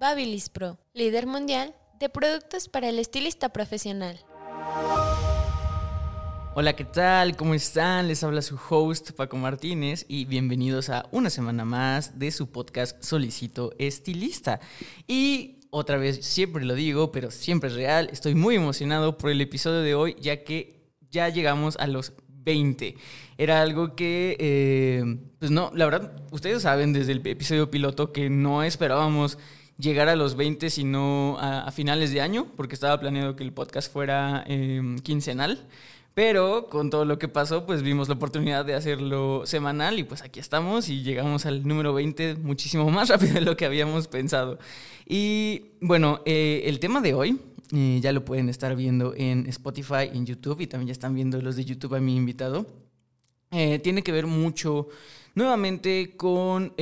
Babilis Pro, líder mundial de productos para el estilista profesional. Hola, ¿qué tal? ¿Cómo están? Les habla su host Paco Martínez y bienvenidos a una semana más de su podcast Solicito Estilista. Y otra vez, siempre lo digo, pero siempre es real, estoy muy emocionado por el episodio de hoy ya que ya llegamos a los 20. Era algo que, eh, pues no, la verdad, ustedes saben desde el episodio piloto que no esperábamos llegar a los 20 sino a, finales de año, porque estaba planeado que el podcast fuera em, quincenal. Pero con todo lo que pasó, pues vimos la oportunidad de hacerlo semanal y pues aquí estamos y llegamos al número 20 muchísimo más rápido de lo que habíamos pensado. Y bueno, eh, el tema de hoy eh, ya lo pueden estar viendo en Spotify, en YouTube y también ya están viendo los de YouTube a mi invitado. Eh, tiene que ver mucho nuevamente con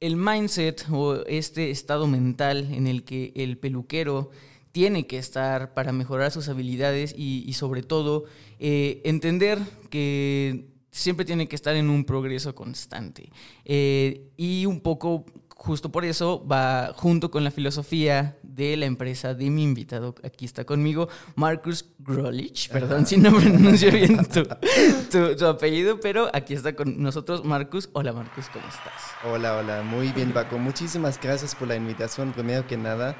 el mindset o este estado mental en el que el peluquero tiene que estar para mejorar sus habilidades y, sobre todo eh, entender que siempre tiene que estar en un progreso constante. Eh, y un poco justo por eso va junto con la filosofía de la empresa de mi invitado. Aquí está conmigo Marcus Grolich. Perdón si no pronuncio bien tu, tu, apellido, pero aquí está con nosotros Marcus. Hola Marcus, ¿cómo estás? Hola, hola, muy bien Paco. Muchísimas gracias por la invitación. Primero que nada,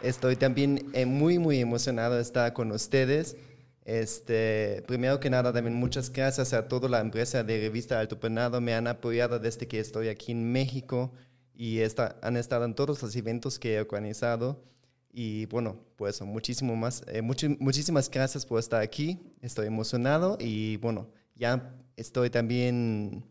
Estoy también eh, muy, muy emocionado de estar con ustedes. Este, primero que nada, también muchas gracias a toda la empresa de Revista Alto Penado. Me han apoyado desde que estoy aquí en México y han estado en todos los eventos que he organizado. Y bueno, pues muchísimo más, eh, muchísimas gracias por estar aquí. Estoy emocionado y bueno, ya estoy también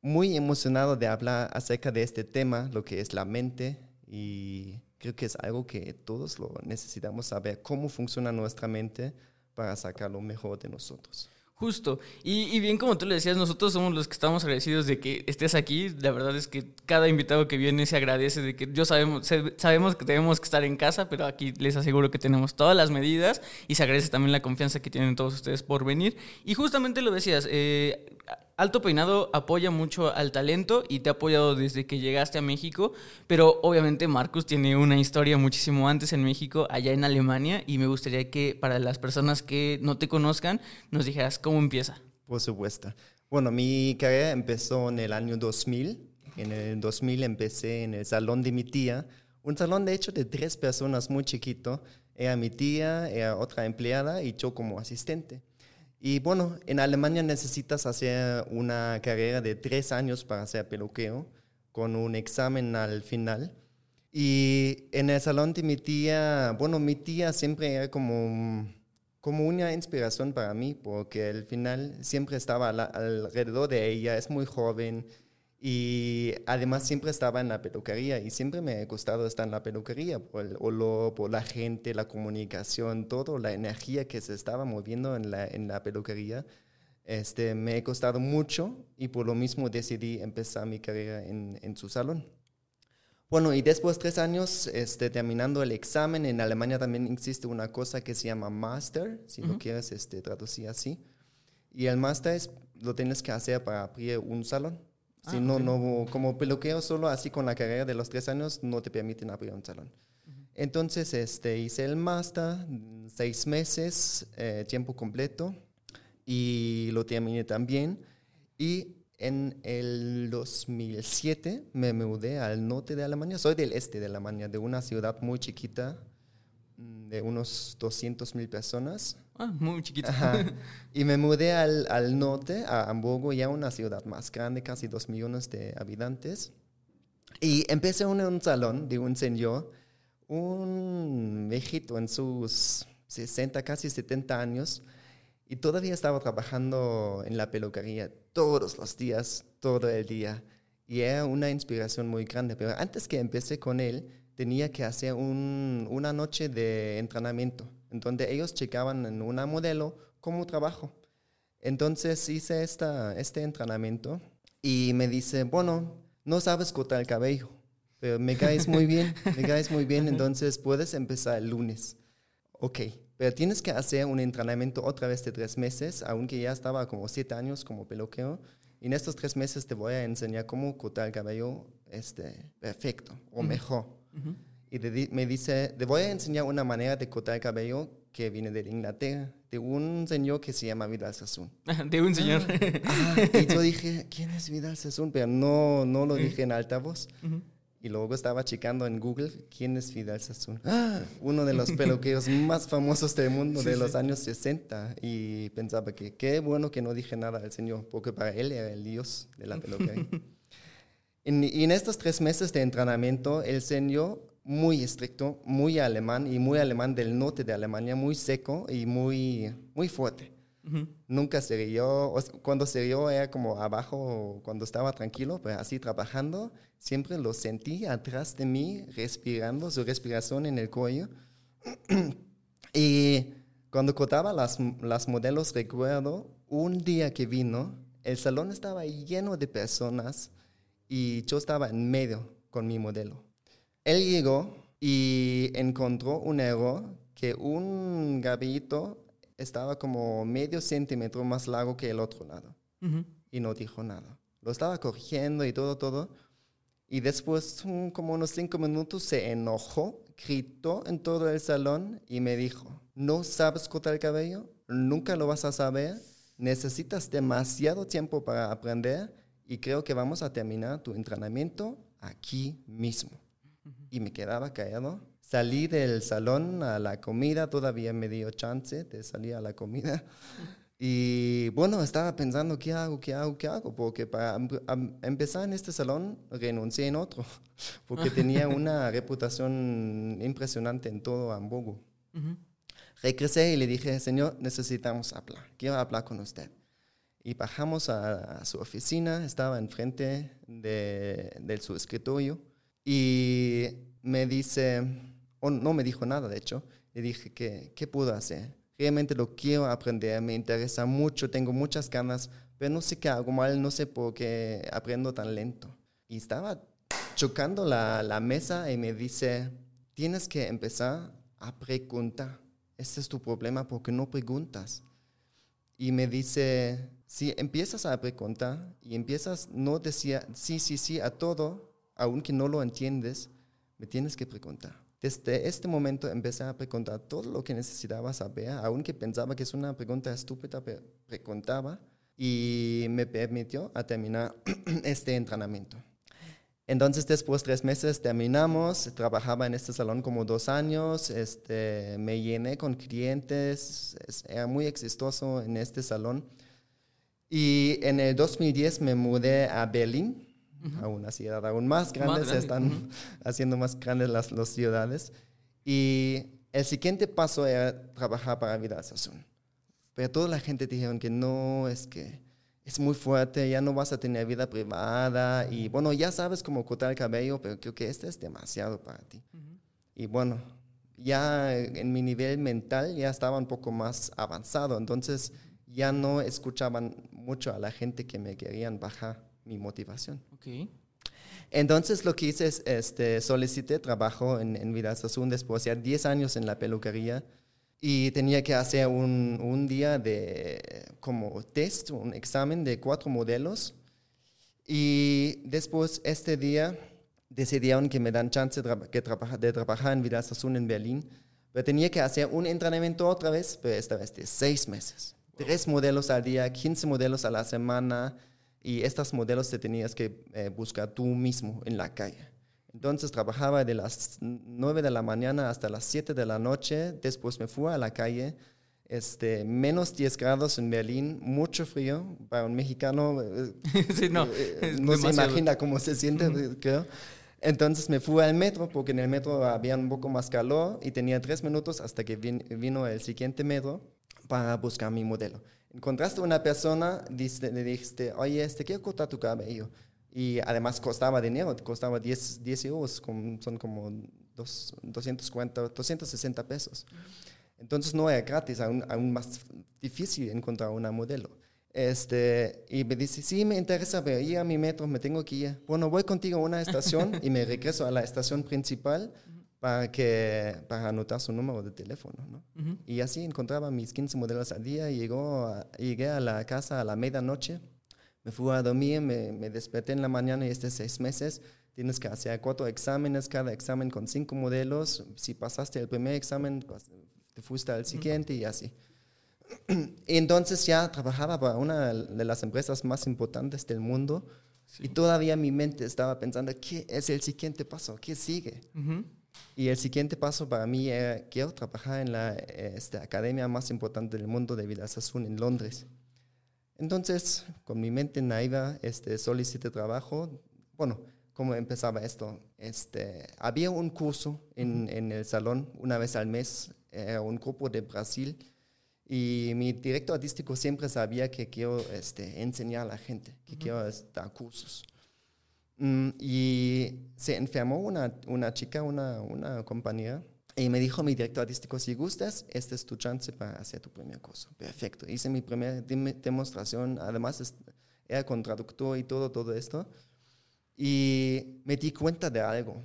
muy emocionado de hablar acerca de este tema, lo que es la mente y creo que es algo que todos lo necesitamos saber, cómo funciona nuestra mente para sacar lo mejor de nosotros. Justo. Y, bien como tú le decías, nosotros somos los que estamos agradecidos de que estés aquí. La verdad es que cada invitado que viene se agradece de que yo sabemos, sabemos que tenemos que estar en casa, pero aquí les aseguro que tenemos todas las medidas y se agradece también la confianza que tienen todos ustedes por venir. Y justamente lo decías, eh, Alto Peinado apoya mucho al talento y te ha apoyado desde que llegaste a México, pero obviamente Marcus tiene una historia muchísimo antes en México, allá en Alemania, y me gustaría que para las personas que no te conozcan nos dijeras cómo empieza. Por supuesto. Bueno, mi carrera empezó en el año 2000. En el 2000 empecé en el salón de mi tía, un salón de hecho de tres personas muy chiquito. Era mi tía, era otra empleada y yo como asistente. Y bueno, en Alemania necesitas hacer una carrera de tres años para hacer peluqueo, con un examen al final. Y en el salón de mi tía, bueno, mi tía siempre era como, como una inspiración para mí, porque al final siempre estaba alrededor de ella, es muy joven, y además siempre estaba en la peluquería y siempre me ha gustado estar en la peluquería por el olor, por la gente, la comunicación, todo, la energía que se estaba moviendo en la, en la peluquería. Este, me ha costado mucho y por lo mismo decidí empezar mi carrera en, en su salón. Bueno, y después de tres años, este, terminando el examen, en Alemania también existe una cosa que se llama master, si lo quieres este, traducir así. Y el master es, lo tienes que hacer para abrir un salón. Si ah, no, no, como peluquero solo así con la carrera de los tres años no te permiten abrir un salón. Entonces este, hice el máster, seis meses, eh, tiempo completo, y lo terminé también. Y en el 2007 me mudé al norte de Alemania. Soy del este de Alemania, de una ciudad muy chiquita, de unos 200 mil personas. Ah, muy chiquito. Y me mudé al, al, norte, a Hamburgo, ya una ciudad más grande, casi dos millones de habitantes. Y empecé en un salón de un señor, un viejito en sus 60, casi 70 años, y todavía estaba trabajando en la peluquería todos los días, todo el día. Y era una inspiración muy grande. Pero antes que empecé con él, tenía que hacer un- una noche de entrenamiento, en donde ellos checaban en una modelo cómo trabajo. Entonces hice esta, este entrenamiento y me dice, bueno, no sabes cortar el cabello, pero me caes muy bien, me caes muy bien, entonces puedes empezar el lunes. Ok, pero tienes que hacer un entrenamiento otra vez de tres meses, aunque ya estaba como siete años como peluquero. Y en estos tres meses te voy a enseñar cómo cortar el cabello este, perfecto o mejor. Y te di- me dice, te voy a enseñar una manera de cortar el cabello que viene de Inglaterra, de un señor que se llama Vidal Sassoon. De un señor. Ah, y yo dije, ¿quién es Vidal Sassoon? Pero no, no lo dije en altavoz. Y luego estaba checando en Google, ¿quién es Vidal Sassoon? Ah, uno de los peluqueros más famosos del mundo de los años 60. Y pensaba que qué bueno que no dije nada al señor, porque para él era el dios de la peluquería. En- y en estos tres meses de entrenamiento, el señor muy estricto, muy alemán y muy alemán del norte de Alemania, muy seco y muy, muy fuerte. Nunca se rió, o sea, cuando se rió era como abajo, cuando estaba tranquilo, pero así trabajando, siempre lo sentí atrás de mí, respirando, su respiración en el cuello. y cuando cortaba las, las modelos, recuerdo un día que vino, el salón estaba lleno de personas y yo estaba en medio con mi modelo. Él llegó y encontró un error que un gabito estaba como medio centímetro más largo que el otro lado y no dijo nada. Lo estaba corrigiendo y todo, todo. Y después, como unos cinco minutos, se enojó, gritó en todo el salón y me dijo, no sabes cortar el cabello, nunca lo vas a saber, necesitas demasiado tiempo para aprender y creo que vamos a terminar tu entrenamiento aquí mismo. Y me quedaba callado. Salí del salón a la comida, todavía me dio chance de salir a la comida. Y bueno, estaba pensando, ¿qué hago? ¿Qué hago? ¿Qué hago? Porque para em- am- empezar en este salón, renuncié en otro, porque tenía una reputación impresionante en todo Hamburgo. Regresé y le dije, señor, necesitamos hablar, quiero hablar con usted. Y bajamos a, su oficina, estaba enfrente de, de su escritorio y me dice, o no me dijo nada de hecho, le dije que qué puedo hacer. Realmente lo quiero aprender, me interesa mucho, tengo muchas ganas, pero no sé qué hago mal, no sé por qué aprendo tan lento. Y estaba chocando la, la mesa y me dice, tienes que empezar a preguntar. Ese es tu problema porque no preguntas. Y me dice, si empiezas a preguntar y empiezas no decía sí, sí, sí a todo, aunque no lo entiendes, me tienes que preguntar. Desde este momento empecé a preguntar todo lo que necesitaba saber, aunque pensaba que es una pregunta estúpida, pero preguntaba y me permitió a terminar este entrenamiento. Entonces, después de tres meses terminamos, trabajaba en este salón como dos años, este, me llené con clientes, es- era muy exitoso en este salón. Y en el 2010 me mudé a Berlín, a una ciudad aún más grande, se grande, están haciendo más grandes las, las ciudades. Y el siguiente paso era trabajar para Vidal Sassoon. Pero toda la gente dijeron que no, es que es muy fuerte, ya no vas a tener vida privada y bueno, ya sabes cómo cortar el cabello, pero creo que este es demasiado para ti. Y bueno, ya en mi nivel mental ya estaba un poco más avanzado, entonces ya no escuchaban mucho a la gente que me querían bajar mi motivación. Ok. Entonces lo que hice es, este, solicité trabajo en, en Vidal Sassoon después de 10 años en la peluquería y tenía que hacer un, un día de como test, un examen de cuatro modelos y después este día decidieron que me dan chance de, trabaja- de trabajar en Vidal Sassoon en Berlín, pero tenía que hacer un entrenamiento otra vez, pero esta vez de seis meses. Tres modelos al día, 15 modelos a la semana y estos modelos te tenías que eh, buscar tú mismo en la calle. Entonces trabajaba de las 9 de la mañana hasta las 7 de la noche, después me fui a la calle, este, menos 10 grados en Berlín, mucho frío, para un mexicano eh, sí, no. eh, no se imagina cómo se siente, eh, creo. Entonces me fui al metro, porque en el metro había un poco más calor y tenía tres minutos hasta que vin- vino el siguiente metro para buscar mi modelo. Encontraste una persona, dice- le dijiste, oye, este, quiero cortar tu cabello. Y además costaba dinero, costaba 10, 10 euros, com- son como dos- 240, 260 pesos. Entonces no era gratis, aún, aún más difícil encontrar una modelo. Este, y me dice, sí, me interesa ver, ir a mi metro, me tengo que ir. Bueno, voy contigo a una estación y me regreso a la estación principal para, que, para anotar su número de teléfono. ¿no? Ujú. Y así encontraba mis 15 modelos al día. Llegó a- llegué a la casa a la medianoche, me fui a dormir, me, me desperté en la mañana y este seis meses tienes que hacer cuatro exámenes, cada examen con cinco modelos. Si pasaste el primer examen, te fuiste al siguiente y así. Entonces ya trabajaba para una de las empresas más importantes del mundo y todavía mi mente estaba pensando, ¿qué es el siguiente paso? ¿Qué sigue? Ujú. Y el siguiente paso para mí era, quiero trabajar en la este, academia más importante del mundo de Vidas Azul en Londres. Entonces, con mi mente naiva, este, solicité trabajo. Bueno, ¿cómo empezaba esto? Este, había un curso en, en el salón una vez al mes, era un grupo de Brasil, y mi director artístico siempre sabía que quiero este, enseñar a la gente, que quiero este, dar cursos. Mm, y se enfermó una, una chica, una, una compañera, y me dijo mi director artístico, si gustas, esta es tu chance para hacer tu primer curso. Perfecto. Hice mi primera dem- demostración, además era con traductor y todo, todo esto. Y me di cuenta de algo.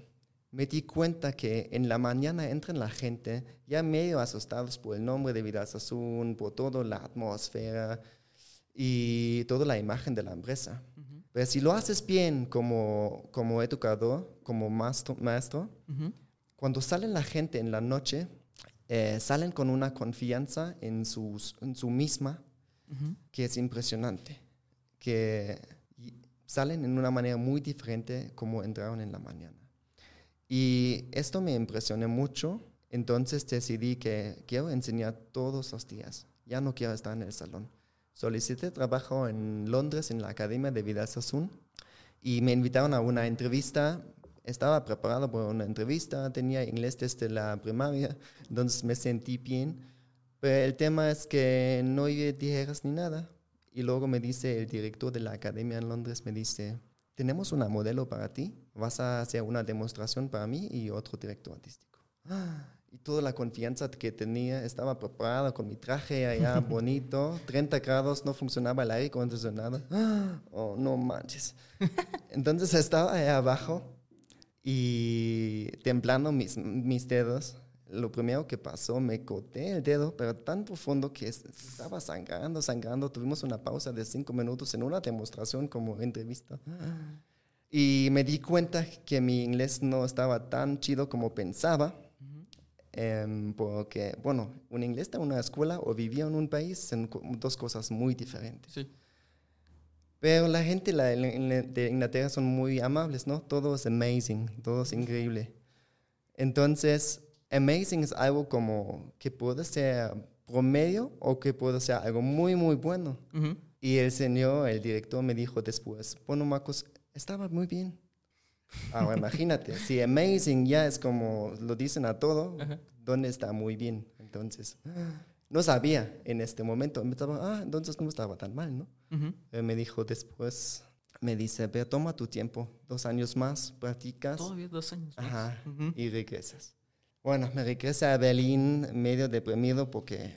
Me di cuenta que en la mañana entran la gente ya medio asustados por el nombre de Vidal Sassoon, por toda la atmósfera y toda la imagen de la empresa. Pero si lo haces bien como, como educador, como maestro, maestro Ujú. cuando salen la gente en la noche, eh, salen con una confianza en, sus, en su misma Ujú. que es impresionante, que salen en una manera muy diferente como entraron en la mañana. Y esto me impresionó mucho, entonces decidí que quiero enseñar todos los días, ya no quiero estar en el salón. Solicité trabajo en Londres en la Academia de Vidal Sassoon y me invitaron a una entrevista. Estaba preparado para una entrevista, tenía inglés desde la primaria, entonces me sentí bien. Pero el tema es que no oí tijeras ni nada. Y luego me dice el director de la academia en Londres, me dice, tenemos una modelo para ti, vas a hacer una demostración para mí y otro director artístico. Ah, Y toda la confianza que tenía, estaba preparado con mi traje allá bonito, 30 grados, no funcionaba el aire acondicionado. Ah, Oh, no manches. Entonces estaba ahí abajo y temblando mis, mis dedos. Lo primero que pasó, me corté el dedo, pero tan profundo que es- estaba sangrando, sangrando. Tuvimos una pausa de cinco minutos en una demostración como entrevista. Y me di cuenta que mi inglés no estaba tan chido como pensaba. Em, porque, bueno, un inglés de una escuela o vivía en un país son dos cosas muy diferentes. Sí. Pero la gente la- de Inglaterra son muy amables, ¿no? Todo es amazing, todo es increíble. Entonces, amazing es algo como que puede ser promedio o que puede ser algo muy, muy bueno. Y el señor, el director, me dijo después, bueno, Marcos, estaba muy bien. Ahora imagínate, si amazing ya es como lo dicen a todo, ¿dónde está muy bien? Entonces, no sabía en este momento. Me estaba, ah, entonces no estaba tan mal, ¿no? Me dijo después, me dice, ve, toma tu tiempo, dos años más, practicas Todavía dos años. más. ajá, y regresas. Bueno, me regresé a Berlín medio deprimido porque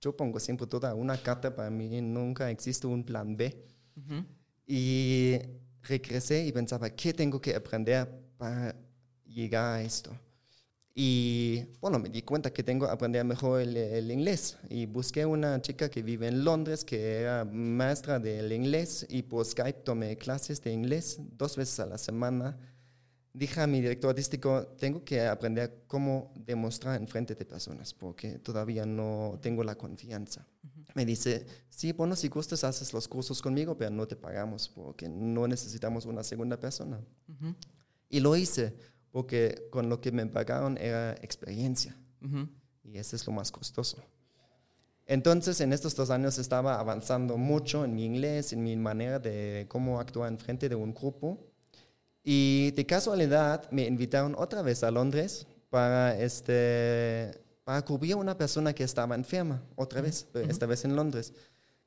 yo pongo siempre toda una carta para mí, nunca existe un plan B. Ujú. Y regresé y pensaba, ¿qué tengo que aprender para llegar a esto? Y bueno, me di cuenta que tengo que aprender mejor el, el inglés. Y busqué una chica que vive en Londres, que era maestra del inglés, y por Skype tomé clases de inglés dos veces a la semana. Dije a mi director artístico, tengo que aprender cómo demostrar en frente de personas, porque todavía no tengo la confianza. Me dice, sí, bueno, si gustas, haces los cursos conmigo, pero no te pagamos, porque no necesitamos una segunda persona. Y lo hice, porque con lo que me pagaron era experiencia, y eso es lo más costoso. Entonces, en estos dos años estaba avanzando mucho en mi inglés, en mi manera de cómo actuar en frente de un grupo. Y de casualidad me invitaron otra vez a Londres para, este, para cubrir a una persona que estaba enferma, otra vez, pero esta vez en Londres.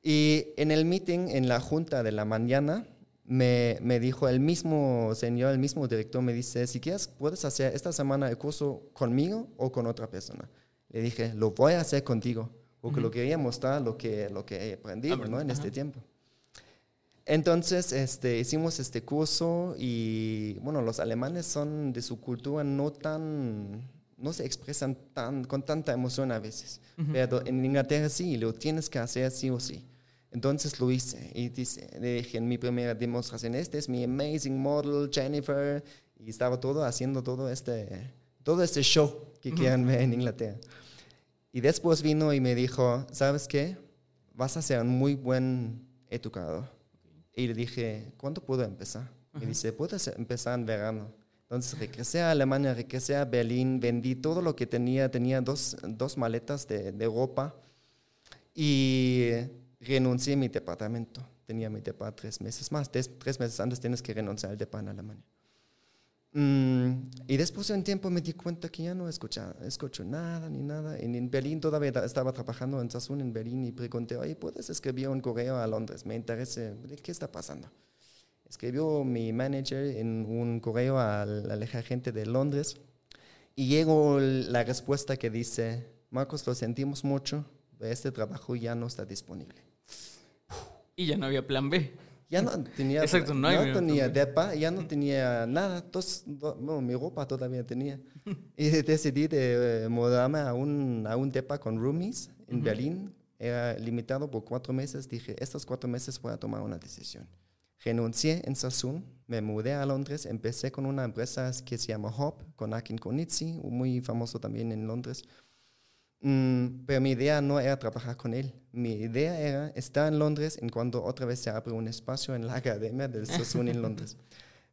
Y en el meeting, en la junta de la mañana, me, me dijo el mismo señor, el mismo director, me dice, si quieres, puedes hacer esta semana el curso conmigo o con otra persona. Le dije, lo voy a hacer contigo, porque lo quería mostrar lo que, lo que he aprendido ¿no? en este tiempo. Entonces, este, hicimos este curso y, bueno, los alemanes son de su cultura no tan, no se expresan tan, con tanta emoción a veces. Pero en Inglaterra sí, lo tienes que hacer sí o sí. Entonces lo hice y dice, le dije en mi primera demostración, este es mi amazing model, Jennifer, y estaba todo haciendo todo este, todo este show que quieran ver en Inglaterra. Y después vino y me dijo, ¿sabes qué? Vas a ser un muy buen educador. Y le dije, ¿cuándo puedo empezar? Me dice, puedes empezar en verano. Entonces regresé a Alemania, regresé a Berlín, vendí todo lo que tenía, tenía dos, dos maletas de, de ropa y renuncié a mi departamento. Tenía mi depa tres meses más. Tres, meses antes tienes que renunciar al depa en Alemania. Mm, y después de un tiempo me di cuenta que ya no escucha, escucho nada ni nada. En, en Berlín todavía estaba trabajando en Sassoon en Berlín y pregunté, oye, ¿puedes escribir un correo a Londres? Me interesa, ¿qué está pasando? Escribió mi manager en un correo a la gente de Londres y llegó la respuesta que dice, Marcos, lo sentimos mucho, este trabajo ya no está disponible. Y ya no había plan B. Ya no tenía, Exacto, no, no tenía depa, ya no tenía nada. Dos, no, mi ropa todavía tenía. y decidí de eh, mudarme a un, a un depa con roomies en Berlín. Era limitado por cuatro meses. Dije, estos cuatro meses voy a tomar una decisión. Renuncié en Sassoon, me mudé a Londres, empecé con una empresa que se llama Hop, con Akin Konitsi, muy famoso también en Londres. Mm, pero mi idea no era trabajar con él. Mi idea era estar en Londres en cuando otra vez se abre un espacio en la academia del Sassoon en Londres.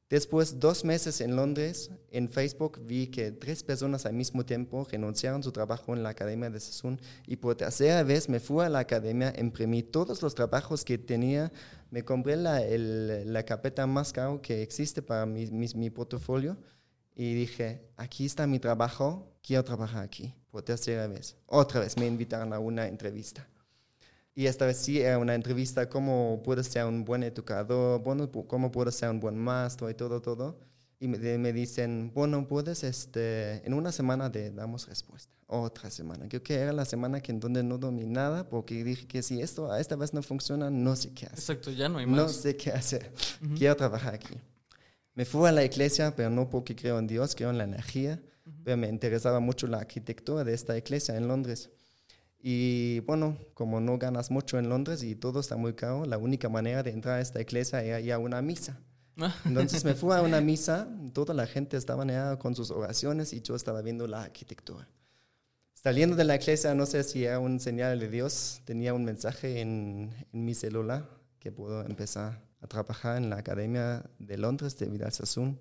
Después, dos meses en Londres, en Facebook vi que tres personas al mismo tiempo renunciaron su trabajo en la academia de Sassoon y por tercera vez me fui a la academia, imprimí todos los trabajos que tenía, me compré la, el, la carpeta más caro que existe para mi, mi, mi portafolio y dije, aquí está mi trabajo, quiero trabajar aquí por tercera vez. Otra vez me invitaron a una entrevista. Y esta vez sí era una entrevista, cómo puedes ser un buen educador, bueno, cómo puedes ser un buen maestro y todo, todo. Y me, me, dicen, bueno, puedes, este, en una semana te damos respuesta. Otra semana. Creo que era la semana que en donde no dormí nada, porque dije que si esto a esta vez no funciona, no sé qué hacer. Exacto, ya no hay más. No sé qué hacer. Uh -huh. Quiero trabajar aquí. Me fui a la iglesia, pero no porque creo en Dios, creo en la energía. Uh -huh. Pero me interesaba mucho la arquitectura de esta iglesia en Londres. Y bueno, como no ganas mucho en Londres y todo está muy caro, la única manera de entrar a esta iglesia era ir a una misa. Entonces me fui a una misa, toda la gente estaba allá con sus oraciones y yo estaba viendo la arquitectura. Saliendo de la iglesia, no sé si era un señal de Dios, tenía un mensaje en, en mi celular que puedo empezar a trabajar en la Academia de Londres de Vidal Sassoon,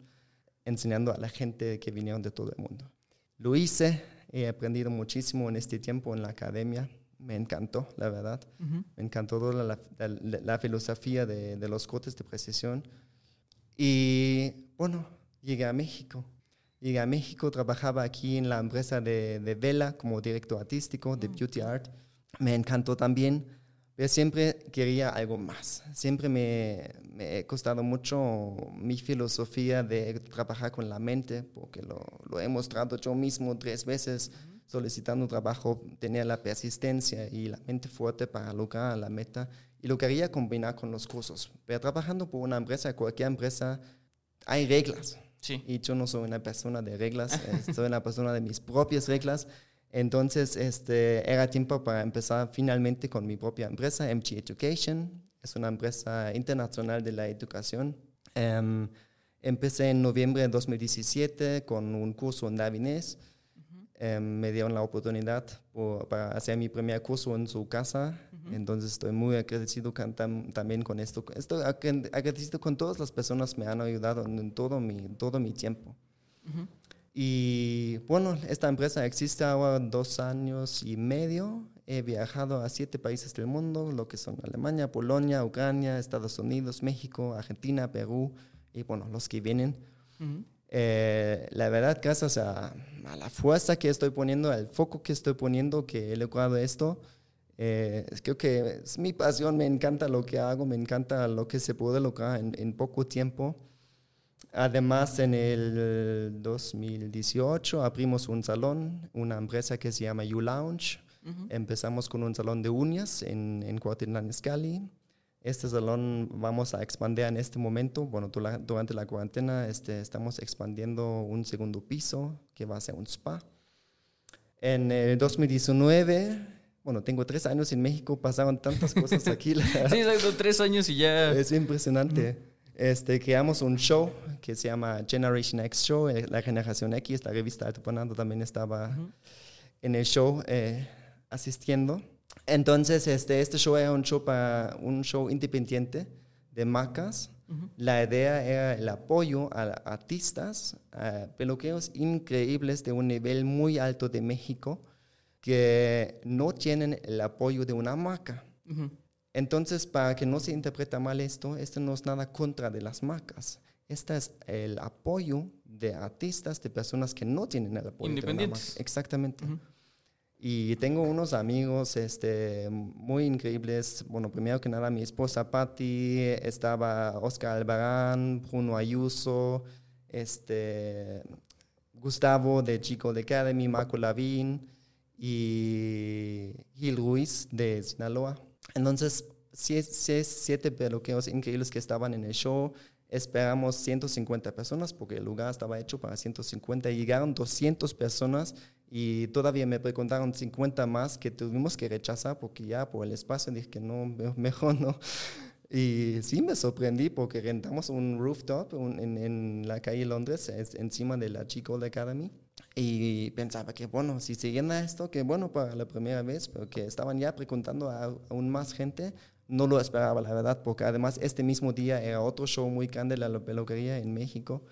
enseñando a la gente que vinieron de todo el mundo. Lo hice, he aprendido muchísimo en este tiempo en la academia. Me encantó, la verdad. Uh -huh. Me encantó toda la, la, la filosofía de, de, los cortes de precisión. Y bueno, llegué a México. Llegué a México, trabajaba aquí en la empresa de, de Vela como director artístico de Beauty Art. Me encantó también, pero siempre quería algo más. Siempre me, me ha costado mucho mi filosofía de trabajar con la mente, porque lo, lo he mostrado yo mismo tres veces uh -huh. solicitando trabajo, tenía la persistencia y la mente fuerte para lograr la meta y lo quería combinar con los cursos. Pero trabajando por una empresa, cualquier empresa, hay reglas. Sí. Y yo no soy una persona de reglas, eh, soy una persona de mis propias reglas. Entonces, este, era tiempo para empezar finalmente con mi propia empresa, MG Education. Es una empresa internacional de la educación. Um, empecé en noviembre de 2017 con un curso en Davinés. Uh -huh. um, me dieron la oportunidad por, para hacer mi primer curso en su casa. Uh -huh. Entonces, estoy muy agradecido con, tam, también con esto. Estoy agradecido con todas las personas que me han ayudado en todo mi, todo mi tiempo. Uh -huh. Y bueno, esta empresa existe ahora dos años y medio. He viajado a siete países del mundo, lo que son Alemania, Polonia, Ucrania, Estados Unidos, México, Argentina, Perú y bueno, los que vienen. Uh -huh. eh, la verdad, gracias a, a, la fuerza que estoy poniendo, al foco que estoy poniendo, que he logrado esto, Eh, creo que es mi pasión, me encanta lo que hago, me encanta lo que se puede lograr en, en poco tiempo. Además, en el 2018 abrimos un salón, una empresa que se llama You Lounge. Empezamos con un salón de uñas en, en Cuautitlán Izcalli. Este salón vamos a expandir en este momento. Bueno, durante la cuarentena este, estamos expandiendo un segundo piso que va a ser un spa. En el 2019, bueno, tengo tres años en México, pasaron tantas cosas aquí. sí, exacto, tres años y ya. Es impresionante. Este, creamos un show que se llama Generation X Show, eh, la generación X, la revista Alto Ponando también estaba en el show eh, asistiendo. Entonces, este, este show era un show, para, un show independiente de marcas. La idea era el apoyo a artistas, a peluqueros increíbles de un nivel muy alto de México que no tienen el apoyo de una marca. Entonces, para que no se interprete mal esto, esto no es nada contra de las marcas. Este es el apoyo de artistas, de personas que no tienen el apoyo de una marca. Exactamente. Y tengo unos amigos este, muy increíbles. Bueno, primero que nada, mi esposa Patti, estaba Oscar Albarán, Bruno Ayuso, este, Gustavo de Chico de Academy, Marco Lavín y Gil Ruiz de Sinaloa. Entonces, siete, peluqueros increíbles que estaban en el show. Esperamos 150 personas porque el lugar estaba hecho para 150. Llegaron 200 personas y todavía me preguntaron 50 más que tuvimos que rechazar porque ya por el espacio dije que no, mejor no. Y sí me sorprendí porque rentamos un rooftop en, en, la calle Londres, encima de la Chico Academy. Y pensaba que, bueno, si se llena esto, que bueno para la primera vez, pero que estaban ya preguntando a aún más gente, no lo esperaba, la verdad, porque además este mismo día era otro show muy grande, la peluquería en México.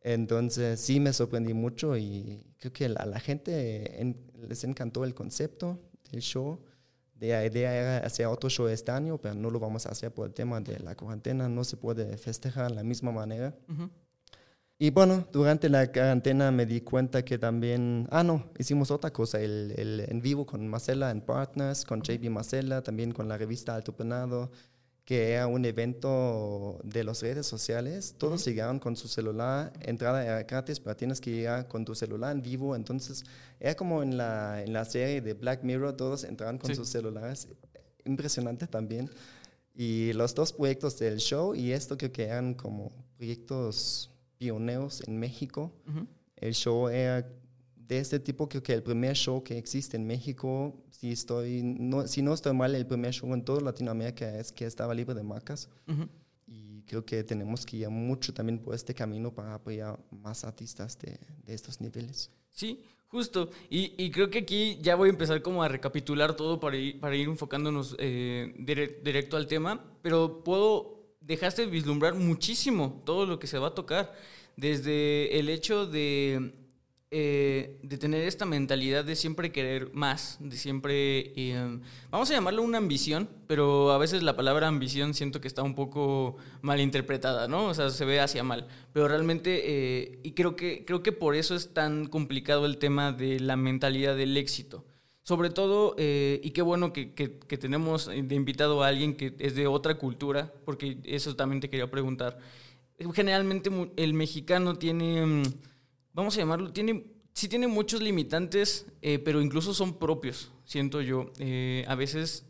Entonces sí me sorprendí mucho y creo que a la gente les encantó el concepto del show. La idea era hacer otro show este año, pero no lo vamos a hacer por el tema de la cuarentena. No se puede festejar de la misma manera. Y bueno, durante la cuarentena me di cuenta que también, ah, no, hicimos otra cosa, el, el en vivo con Marcela and Partners, con JB Marcela, también con la revista Alto Penado que era un evento de las redes sociales. Todos llegaban con su celular, entrada era gratis, pero tienes que llegar con tu celular en vivo. Entonces, era como en la, en la serie de Black Mirror, todos entraban con sus celulares. Impresionante también. Y los dos proyectos del show, y esto creo que eran como proyectos pioneros en México. El show era de este tipo, creo que el primer show que existe en México, si, estoy, no, si no estoy mal, el primer show en toda Latinoamérica es que estaba libre de marcas. Y creo que tenemos que ir mucho también por este camino para apoyar más artistas de, de estos niveles. Sí, justo. Y, y, creo que aquí ya voy a empezar como a recapitular todo para ir, para ir enfocándonos eh, directo al tema, pero puedo, dejaste vislumbrar muchísimo todo lo que se va a tocar, desde el hecho de eh, de tener esta mentalidad de siempre querer más, de siempre, eh, vamos a llamarlo una ambición, pero a veces la palabra ambición siento que está un poco mal interpretada, ¿no? O sea, se ve hacia mal, pero realmente, eh, y creo que, creo que por eso es tan complicado el tema de la mentalidad del éxito. Sobre todo, y qué bueno que, que, que tenemos de invitado a alguien que es de otra cultura, porque eso también te quería preguntar. Generalmente el mexicano tiene mm, vamos a llamarlo, tiene, sí tiene muchos limitantes, eh, pero incluso son propios, siento yo. Eh, a veces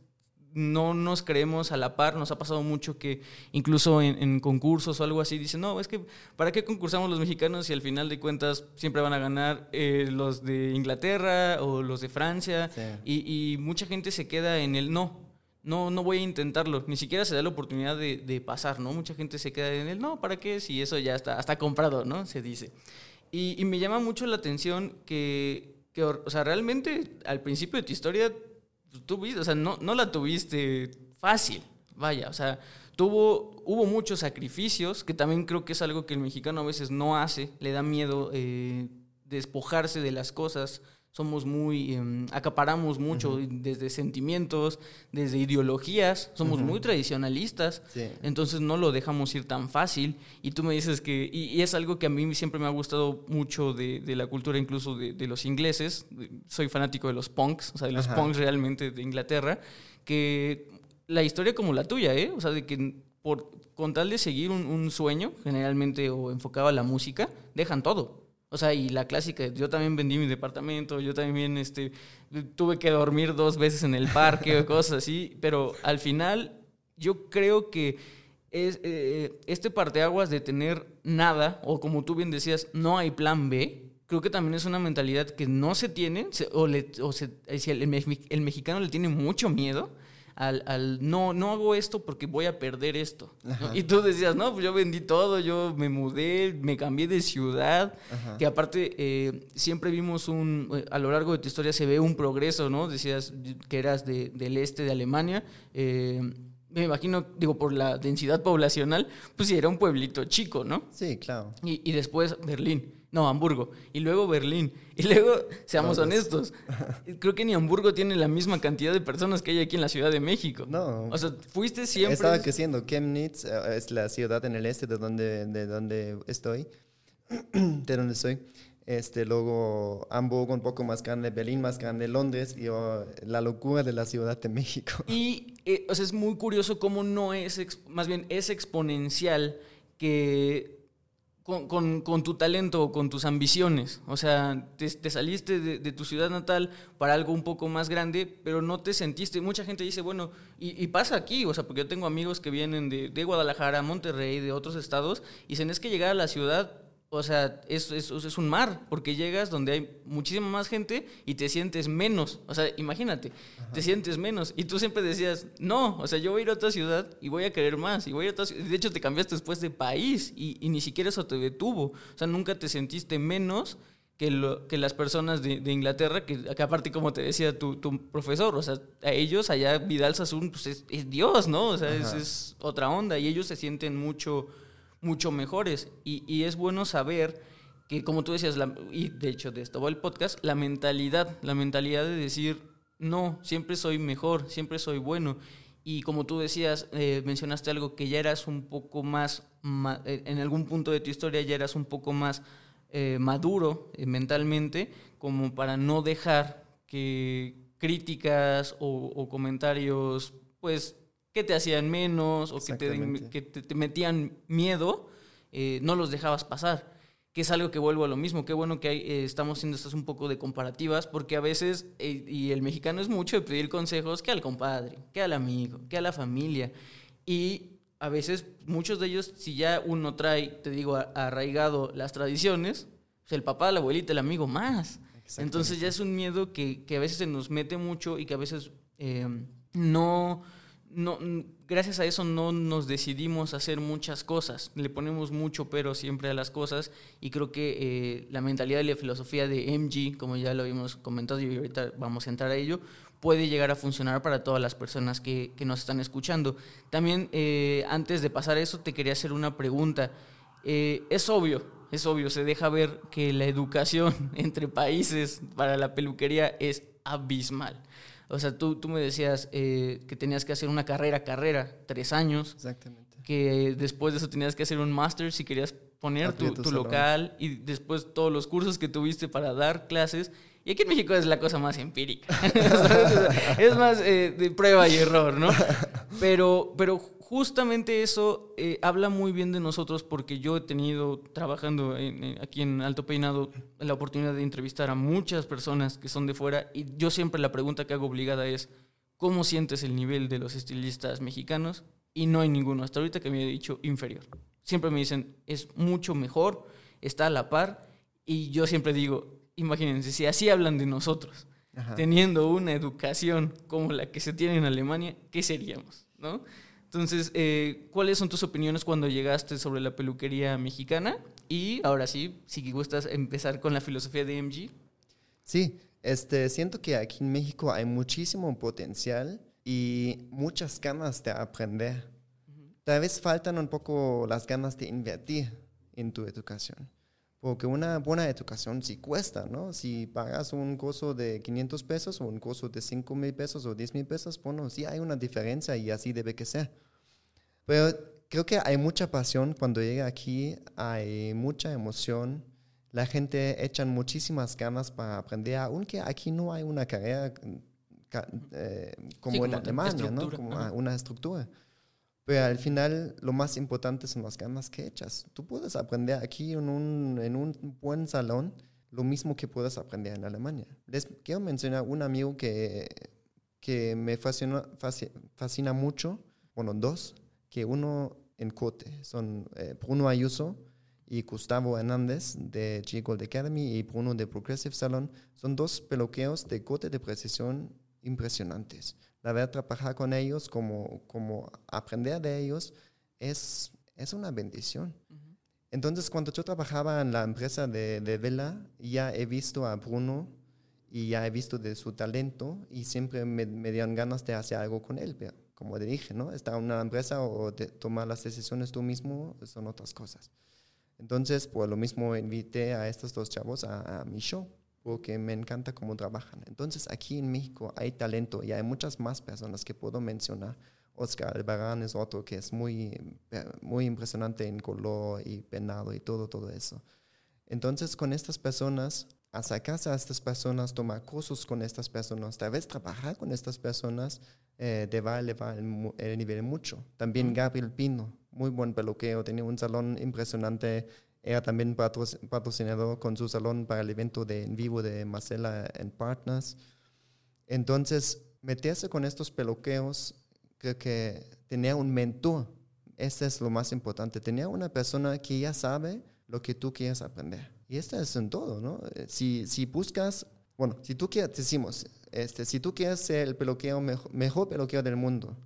no nos creemos a la par, nos ha pasado mucho que incluso en, concursos o algo así dicen, no, es que ¿para qué concursamos los mexicanos si al final de cuentas siempre van a ganar eh, los de Inglaterra o los de Francia? Y, mucha gente se queda en el no. No, no voy a intentarlo, ni siquiera se da la oportunidad de, de pasar, ¿no? Mucha gente se queda en el no, ¿para qué? Si eso ya está, está comprado, ¿no? Se dice. Y, me llama mucho la atención que, que, o sea, realmente al principio de tu historia, o sea, no, no la tuviste fácil, vaya, o sea, tuvo, hubo muchos sacrificios, que también creo que es algo que el mexicano a veces no hace, le da miedo eh, despojarse de las cosas, somos muy, em, acaparamos mucho desde sentimientos, desde ideologías, somos muy tradicionalistas, entonces no lo dejamos ir tan fácil. Y tú me dices que, y, es algo que a mí siempre me ha gustado mucho de, la cultura incluso de, los ingleses, soy fanático de los punks, o sea, de los punks realmente de Inglaterra, que la historia como la tuya, ¿eh? O sea, de que por, con tal de seguir un, un sueño, generalmente o enfocado a la música, dejan todo. O sea, y la clásica, yo también vendí mi departamento, yo también este, tuve que dormir dos veces en el parque o cosas así, pero al final yo creo que es, eh, este parteaguas de tener nada, o como tú bien decías, no hay plan B, creo que también es una mentalidad que no se tiene, o, le, o se, el, el mexicano le tiene mucho miedo al, al, no, no hago esto porque voy a perder esto. Y tú decías, no, pues yo vendí todo, yo me mudé, me cambié de ciudad, que aparte eh, siempre vimos un, eh, a lo largo de tu historia se ve un progreso, ¿no? Decías que eras de, del este de Alemania. Eh, me imagino, digo, por la densidad poblacional, pues sí, era un pueblito chico, ¿no? Sí, claro. Y, y después Berlín. No, Hamburgo. Y luego Berlín. Y luego, seamos honestos, creo que ni Hamburgo tiene la misma cantidad de personas que hay aquí en la Ciudad de México. No. O sea, fuiste siempre... Estaba creciendo. Chemnitz eh, es la ciudad en el este de donde, de donde estoy, de donde soy. Este, luego Hamburgo un poco más grande, Berlín más grande, Londres y oh, la locura de la Ciudad de México. Y eh, o sea, es muy curioso cómo no es, más bien es exponencial que con, con, tu talento con tus ambiciones. O sea, te, saliste de, tu ciudad natal para algo un poco más grande, pero no te sentiste. Mucha gente dice, bueno, y, pasa aquí, o sea, porque yo tengo amigos que vienen de, de Guadalajara, Monterrey, de otros estados, y dicen, es que llegar a la ciudad o sea, es, es, es, un mar, porque llegas donde hay muchísima más gente y te sientes menos. O sea, imagínate, te sientes menos. Y tú siempre decías, no, o sea, yo voy a ir a otra ciudad y voy a querer más. Y voy a otra De hecho, te cambiaste después de país y, y, ni siquiera eso te detuvo. O sea, nunca te sentiste menos que, lo, que las personas de, de Inglaterra, que, que, aparte, como te decía tu, tu, profesor, o sea, a ellos allá Vidal Sassoon pues es, es Dios, ¿no? O sea, es, es otra onda y ellos se sienten mucho mucho mejores. Y, es bueno saber que, como tú decías, y de hecho de esto va el podcast, la mentalidad, la mentalidad de decir, no, siempre soy mejor, siempre soy bueno. Y como tú decías, eh, mencionaste algo que ya eras un poco más, eh, en algún punto de tu historia ya eras un poco más eh, maduro mentalmente, como para no dejar que críticas o, o comentarios, pues que te hacían menos o que te, que te, metían miedo, eh, no los dejabas pasar. Que es algo que vuelvo a lo mismo. Qué bueno que eh, estamos haciendo estas un poco de comparativas, porque a veces, eh, y el mexicano es mucho de pedir consejos que al compadre, que al amigo, que a la familia. Y a veces, muchos de ellos, si ya uno trae, te digo, arraigado las tradiciones, pues el papá, la abuelita, el amigo más. Entonces ya es un miedo que, que, a veces se nos mete mucho y que a veces no no, gracias a eso no nos decidimos hacer muchas cosas. Le ponemos mucho pero siempre a las cosas y creo que eh, la mentalidad y la filosofía de MG, como ya lo habíamos comentado y ahorita vamos a entrar a ello, puede llegar a funcionar para todas las personas que, nos están escuchando. También, eh, antes de pasar a eso, te quería hacer una pregunta. Eh, es obvio, es obvio, se deja ver que la educación entre países para la peluquería es abismal. O sea, tú, tú me decías eh, que tenías que hacer una carrera, carrera, tres años. Exactamente. Que después de eso tenías que hacer un máster si querías poner tu, tu, local y después todos los cursos que tuviste para dar clases. Y aquí en México es la cosa más empírica. es más eh, de prueba y error, ¿no? Pero, pero justamente eso eh, habla muy bien de nosotros porque yo he tenido, trabajando aquí en Alto Peinado, la oportunidad de entrevistar a muchas personas que son de fuera y yo siempre la pregunta que hago obligada es, ¿cómo sientes el nivel de los estilistas mexicanos? Y no hay ninguno hasta ahorita que me haya dicho inferior. Siempre me dicen, es mucho mejor, está a la par y yo siempre digo, imagínense, si así hablan de nosotros, teniendo una educación como la que se tiene en Alemania, ¿qué seríamos? ¿No? Entonces, eh, ¿cuáles son tus opiniones cuando llegaste sobre la peluquería mexicana? Y ahora sí, si gustas empezar con la filosofía de MG. Sí, este, siento que aquí en México hay muchísimo potencial y muchas ganas de aprender. Tal vez faltan un poco las ganas de invertir en tu educación. Porque una buena educación sí cuesta, ¿no? Si pagas un curso de 500 pesos o un curso de 5 mil pesos o 10 mil pesos, bueno, sí hay una diferencia y así debe que ser. Pero creo que hay mucha pasión cuando llega aquí, hay mucha emoción. La gente echan muchísimas ganas para aprender, aunque aquí no hay una carrera eh, como, en Alemania, ¿no? Como una estructura. Pero al final lo más importante son las ganas que echas. Tú puedes aprender aquí en un, en un buen salón lo mismo que puedes aprender en Alemania. Les quiero mencionar un amigo que, que me fascina, fascina mucho, bueno, dos, que uno en Cote, son eh, Bruno Ayuso y Gustavo Hernández de G Gold Academy y Bruno de Progressive Salon. Son dos peluqueos de Cote de precisión impresionantes. La verdad, trabajar con ellos, como, como aprender de ellos, es, es una bendición. Entonces, cuando yo trabajaba en la empresa de, de, Vela, ya he visto a Bruno y ya he visto de su talento y siempre me, me dieron ganas de hacer algo con él. Pero, como te dije, ¿no? Estar en una empresa o tomar las decisiones tú mismo son otras cosas. Entonces, por lo mismo invité a estos dos chavos a, a mi show porque me encanta cómo trabajan. Entonces, aquí en México hay talento y hay muchas más personas que puedo mencionar. Oscar Albarán es otro que es muy, muy impresionante en color y penado y todo, todo eso. Entonces, con estas personas, acercarse a estas personas, tomar cursos con estas personas, tal vez trabajar con estas personas, eh, te va a elevar el, el nivel mucho. También Gabriel Pino, muy buen peluqueo, tenía un salón impresionante era también patrocinador con su salón para el evento de en vivo de Marcela and Partners. Entonces, meterse con estos peluqueos, creo que tenía un mentor. Este es lo más importante. Tenía una persona que ya sabe lo que tú quieres aprender. Y esto es en todo, ¿no? Si, si buscas, bueno, si tú quieres, decimos, este, si tú quieres ser el peluqueo mejor, mejor del mundo,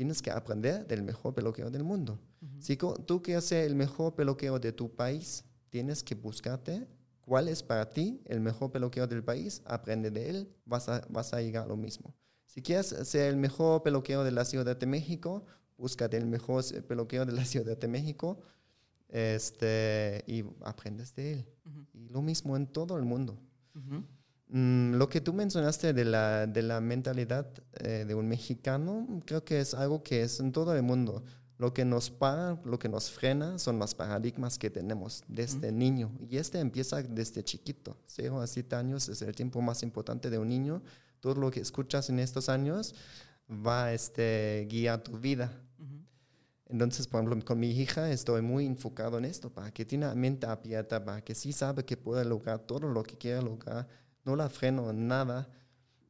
tienes que aprender del mejor peluqueo del mundo. Si tú quieres ser el mejor peluqueo de tu país, tienes que buscarte cuál es para ti el mejor peluqueo del país, aprende de él, vas a, vas a llegar a lo mismo. Si quieres ser el mejor peluqueo de la Ciudad de México, búscate el mejor peluqueo de la Ciudad de México este, y aprendes de él. Y lo mismo en todo el mundo. Mm, lo que tú mencionaste de la, de la mentalidad eh, de un mexicano, creo que es algo que es en todo el mundo. Lo que nos para, lo que nos frena son los paradigmas que tenemos desde niño. Y este empieza desde chiquito. 0 a 7 años es el tiempo más importante de un niño. Todo lo que escuchas en estos años va a este, guiar tu vida. Entonces, por ejemplo, con mi hija estoy muy enfocado en esto, para que tenga mente abierta, para que sí sabe que puede lograr todo lo que quiera lograr no la freno en nada.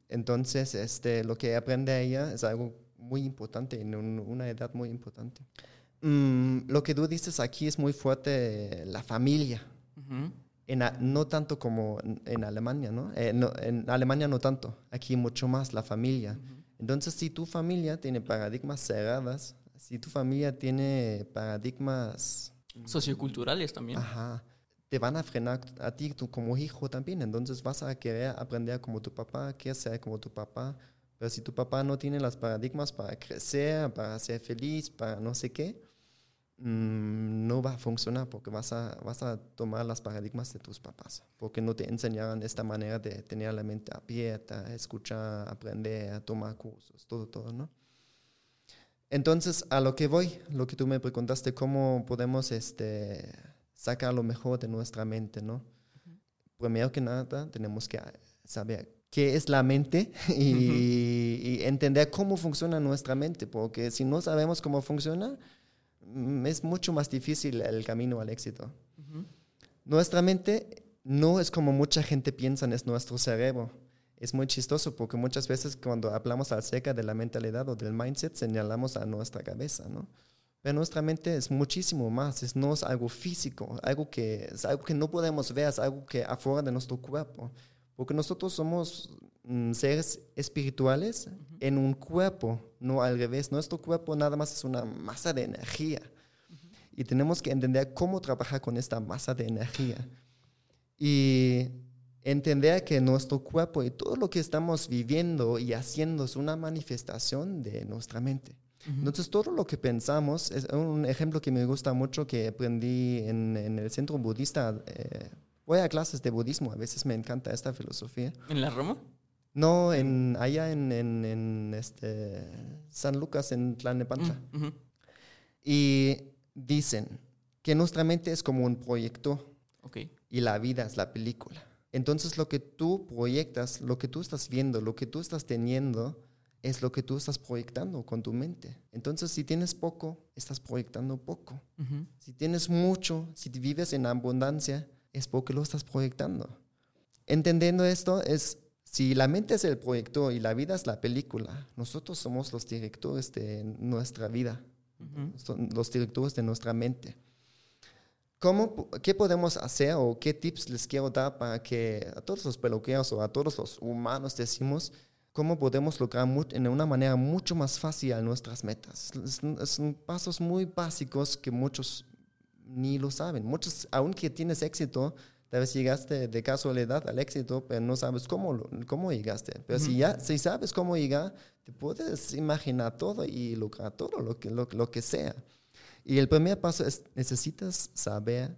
Entonces, este, lo que aprende ella es algo muy importante, en una edad muy importante. Mm, lo que tú dices aquí es muy fuerte, la familia. en no tanto como en, Alemania, ¿no? Eh, ¿no? En Alemania no tanto, aquí mucho más la familia. Entonces, si tu familia tiene paradigmas cerradas, si tu familia tiene paradigmas... Socioculturales también. Ajá te van a frenar a ti tú como hijo también. Entonces vas a querer aprender como tu papá, qué ser como tu papá. Pero si tu papá no tiene los paradigmas para crecer, para ser feliz, para no sé qué, mm, no va a funcionar porque vas a, vas a tomar los paradigmas de tus papás. Porque no te enseñaron esta manera de tener la mente abierta, escuchar, aprender, tomar cursos, todo, todo, ¿no? Entonces, a lo que voy, lo que tú me preguntaste, ¿cómo podemos este, sacar lo mejor de nuestra mente, ¿no? Primero que nada, tenemos que saber qué es la mente y, entender cómo funciona nuestra mente, porque si no sabemos cómo funciona, mm, es mucho más difícil el camino al éxito. Nuestra mente no es como mucha gente piensa, es nuestro cerebro. Es muy chistoso porque muchas veces cuando hablamos acerca de la mentalidad o del mindset, señalamos a nuestra cabeza, ¿no? Pero nuestra mente es muchísimo más, es, no es algo físico, algo que, es algo que no podemos ver, es algo que afuera de nuestro cuerpo. Porque nosotros somos mm, seres espirituales en un cuerpo, no al revés. Nuestro cuerpo nada más es una masa de energía. Y tenemos que entender cómo trabajar con esta masa de energía. Y entender que nuestro cuerpo y todo lo que estamos viviendo y haciendo es una manifestación de nuestra mente. Entonces, todo lo que pensamos, es un ejemplo que me gusta mucho que aprendí en, en el centro budista. eh, voy a clases de budismo, a veces me encanta esta filosofía. ¿En la Roma? No, en, allá en, en, en, este, San Lucas, en Tlalnepantla. Mm, ujú. Y dicen que nuestra mente es como un proyector Ok. y la vida es la película. Entonces lo que tú proyectas, lo que tú estás viendo, lo que tú estás teniendo, es lo que tú estás proyectando con tu mente. Entonces si tienes poco, estás proyectando poco. Si tienes mucho, si vives en abundancia, es porque lo estás proyectando. Entendiendo esto es, si la mente es el proyector y la vida es la película, nosotros somos los directores de nuestra vida, son los directores de nuestra mente. ¿Cómo, ¿Qué podemos hacer o qué tips les quiero dar para que a todos los peluqueros o a todos los humanos decimos cómo podemos lograr en una manera mucho más fácil nuestras metas? Son pasos muy básicos que muchos ni lo saben. Muchos, aunque tienes éxito, tal vez llegaste de casualidad al éxito, pero no sabes cómo, cómo llegaste. Pero si ya si sabes cómo llegar, te puedes imaginar todo y lograr todo lo que, lo, lo que sea. Y el primer paso es, necesitas saber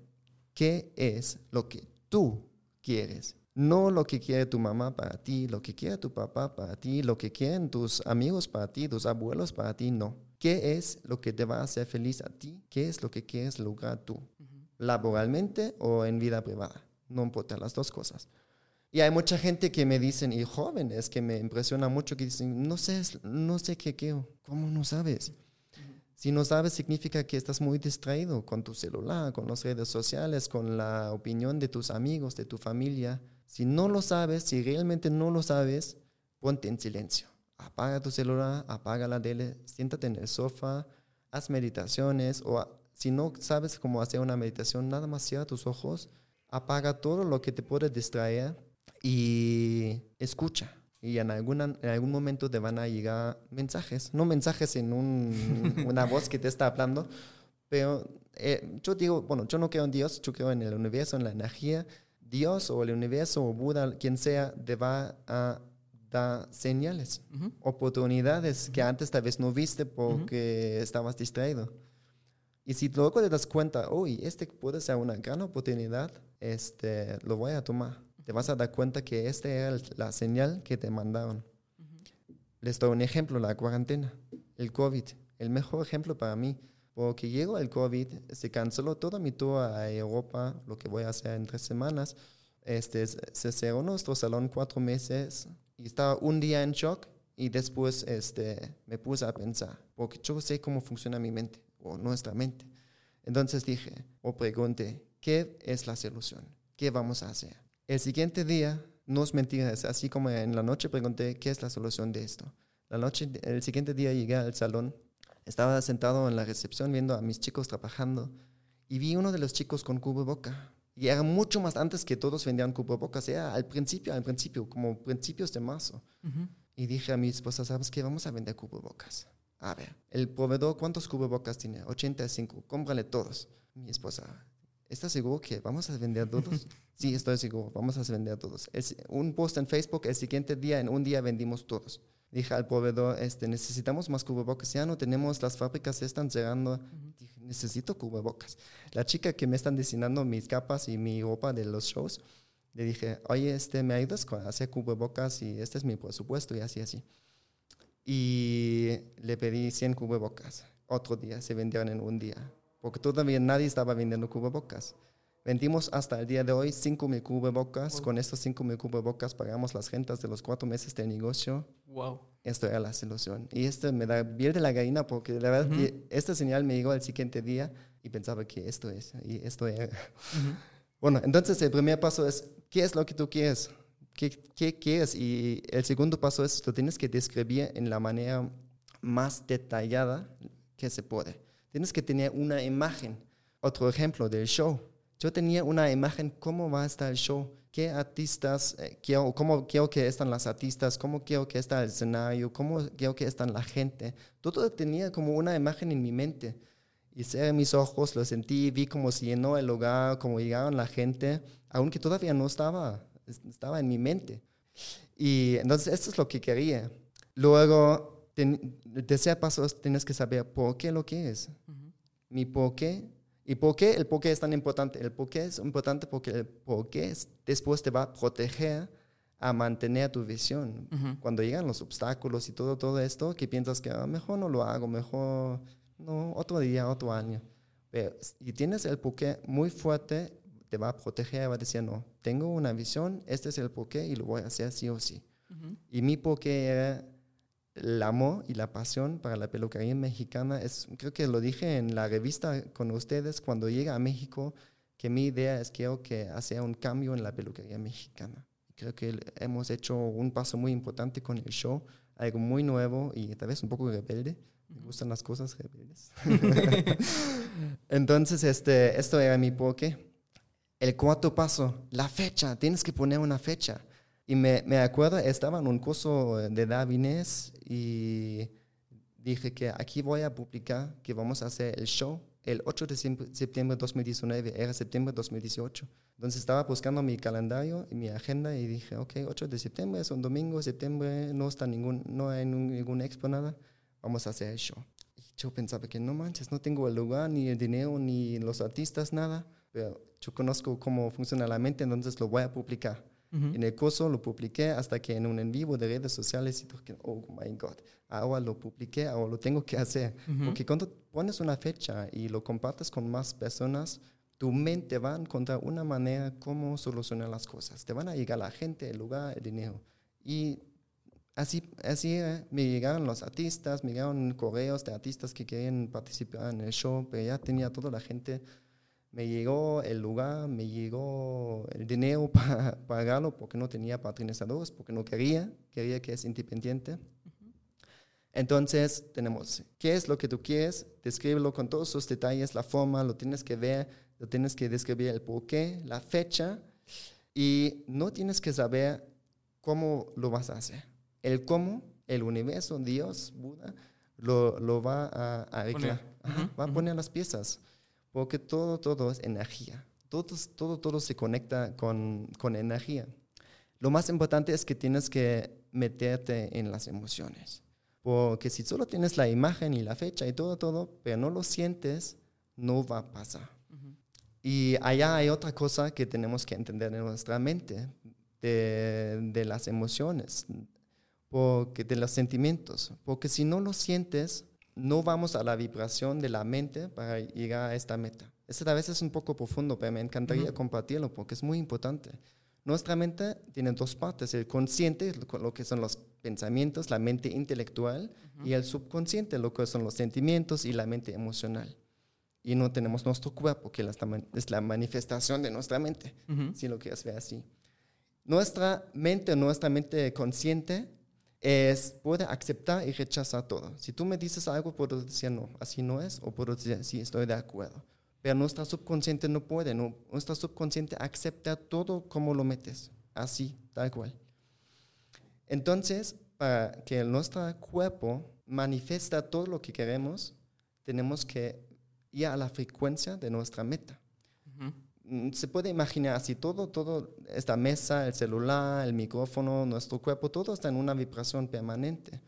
qué es lo que tú quieres. No lo que quiere tu mamá para ti, lo que quiere tu papá para ti, lo que quieren tus amigos para ti, tus abuelos para ti, no. ¿Qué es lo que te va a hacer feliz a ti? ¿Qué es lo que quieres lograr tú? Laboralmente o en vida privada. No importa las dos cosas. Y hay mucha gente que me dicen, y jóvenes que me impresiona mucho, que dicen, no sé, no sé qué quiero. ¿Cómo no sabes? Si no sabes, significa que estás muy distraído con tu celular, con las redes sociales, con la opinión de tus amigos, de tu familia. Si no lo sabes, si realmente no lo sabes, ponte en silencio. Apaga tu celular, apaga la tele, siéntate en el sofá, haz meditaciones o si no sabes cómo hacer una meditación, nada más cierra tus ojos, apaga todo lo que te puede distraer y escucha. Y en, alguna, en algún momento te van a llegar mensajes, no mensajes en un- una voz que te está hablando, pero eh, yo digo, bueno, yo no creo en Dios, yo creo en el universo, en la energía. Dios o el universo o Buda, quien sea, te va a dar señales, oportunidades que antes tal vez no viste porque estabas distraído. Y si luego te das cuenta, uy, este puede ser una gran oportunidad, este, lo voy a tomar. Te vas a dar cuenta que esta era la señal que te mandaron. Les doy un ejemplo, la cuarentena, el COVID, el mejor ejemplo para mí. Porque llegó el COVID, se canceló todo mi tour a Europa, lo que voy a hacer en tres semanas. Este, se cerró nuestro salón cuatro meses y estaba un día en shock y después este, me puse a pensar, porque yo sé cómo funciona mi mente o nuestra mente. Entonces dije o pregunté, ¿qué es la solución? ¿Qué vamos a hacer? El siguiente día, no es mentira, así como en la noche pregunté, ¿qué es la solución de esto? La noche, el siguiente día llegué al salón, estaba sentado en la recepción viendo a mis chicos trabajando y vi uno de los chicos con cubreboca. Y era mucho más antes que todos vendían cubrebocas, era al principio, al principio, como principios de marzo. Y dije a mi esposa, ¿sabes qué? Vamos a vender cubrebocas. A ver, el proveedor, ¿cuántos cubrebocas tiene? 85, cómprale todos. Mi esposa, ¿estás seguro que vamos a vender todos? sí, estoy seguro, vamos a vender todos. Es un post en Facebook, el siguiente día, en un día vendimos todos. Dije al proveedor, este, necesitamos más cubrebocas, ya no tenemos, las fábricas se están cerrando. Dije, necesito cubrebocas. La chica que me están diseñando mis capas y mi ropa de los shows, le dije, oye, este, ¿me ayudas con hacer cubrebocas? Y este es mi presupuesto y así, así. Y le pedí 100 cubrebocas. Otro día, se vendieron en un día. Porque todavía nadie estaba vendiendo cubrebocas. Vendimos hasta el día de hoy 5 mil cubrebocas. Con estos 5 mil cubrebocas pagamos las rentas de los cuatro meses de negocio. Wow. Esto era la solución. Y esto me da piel de la gallina porque la verdad, que esta señal me llegó al siguiente día y pensaba que esto es. Y esto era. Bueno, entonces el primer paso es, ¿qué es lo que tú quieres? ¿Qué, qué quieres? Y el segundo paso es, lo tienes que describir en la manera más detallada que se puede. Tienes que tener una imagen. Otro ejemplo del show. Yo tenía una imagen, ¿cómo va a estar el show? ¿Qué artistas eh, quiero, cómo quiero que están las artistas? ¿Cómo quiero que está el escenario? ¿Cómo quiero que están la gente? Todo tenía como una imagen en mi mente. Y cerré mis ojos, lo sentí, vi cómo se llenó el lugar, cómo llegaron la gente, aunque todavía no estaba, es- estaba en mi mente. Y entonces esto es lo que quería. Luego ten- el tercer paso es tienes que saber por qué lo quieres. Mi por qué. ¿Y por qué el por qué es tan importante? El por qué es importante porque el por qué es- después te va a proteger a mantener tu visión. Ujú. Cuando llegan los obstáculos y todo, todo esto, que piensas que "Ah, mejor no lo hago, mejor no, otro día, otro año. Pero si tienes el porqué muy fuerte, te va a proteger, va a decir, no, tengo una visión, este es el porqué y lo voy a hacer sí o sí. Ujú. Y mi porqué era el amor y la pasión para la peluquería mexicana. Es, creo que lo dije en la revista con ustedes cuando llega a México, que mi idea es quiero que hacer un cambio en la peluquería mexicana. Creo que hemos hecho un paso muy importante con el show, algo muy nuevo y tal vez un poco rebelde. Me gustan las cosas rebeldes. Entonces, este, esto era mi porqué. El cuarto paso, la fecha. Tienes que poner una fecha. Y me, me acuerdo, estaba en un curso de Davines y dije que aquí voy a publicar que vamos a hacer el show el 8 de septiembre- de 2019, era septiembre de 2018. Entonces estaba buscando mi calendario y mi agenda y dije, ok, 8 de septiembre es un domingo, septiembre no está ningún, no hay ningún expo, nada, vamos a hacer el show. Y yo pensaba que no manches, no tengo el lugar, ni el dinero, ni los artistas, nada, pero yo conozco cómo funciona la mente, entonces lo voy a publicar. Ujú. En el curso lo publiqué hasta que en un en vivo de redes sociales y dije, oh my God, ahora lo publiqué, ahora lo tengo que hacer. Ujú. Porque cuando pones una fecha y lo compartes con más personas, tu mente va a encontrar una manera cómo solucionar las cosas. Te van a llegar la gente, el lugar, el dinero. Y así, así eh, me llegaron los artistas, me llegaron correos de artistas que querían participar en el show, pero ya tenía toda la gente. Me llegó el lugar, me llegó el dinero para pagarlo porque no tenía patrocinadores, porque no quería, quería que es independiente. Entonces tenemos, ¿qué es lo que tú quieres? Descríbelo con todos sus detalles, la forma, lo tienes que ver, lo tienes que describir el por qué, la fecha, y no tienes que saber cómo lo vas a hacer. El cómo, el universo, Dios, Buda, lo, lo va a arreglar. Va a poner las piezas, porque todo, todo es energía. Todo, todo, todo se conecta con, con energía. Lo más importante es que tienes que meterte en las emociones. Porque si solo tienes la imagen y la fecha y todo, todo, pero no lo sientes, no va a pasar. Ujú. Y allá hay otra cosa que tenemos que entender en nuestra mente, de, de las emociones, porque de los sentimientos. Porque si no lo sientes, no vamos a la vibración de la mente para llegar a esta meta. Este a veces es un poco profundo, pero me encantaría Ujú. compartirlo porque es muy importante. Nuestra mente tiene dos partes, el consciente, lo- que son los pensamientos, la mente intelectual, y el subconsciente, lo que son los sentimientos y la mente emocional. Y no tenemos nuestro cuerpo, que es la man- es la manifestación de nuestra mente, Ujú. si lo quieres ver así. Nuestra mente, nuestra mente consciente, es, puede aceptar y rechazar todo. Si tú me dices algo, puedo decir no, así no es, o puedo decir sí, estoy de acuerdo. Pero nuestra subconsciente no puede, no, nuestra subconsciente acepta todo como lo metes, así, tal cual. Entonces, para que nuestro cuerpo manifiesta todo lo que queremos, tenemos que ir a la frecuencia de nuestra meta. Se puede imaginar así, todo, todo, esta mesa, el celular, el micrófono, nuestro cuerpo, todo está en una vibración permanente.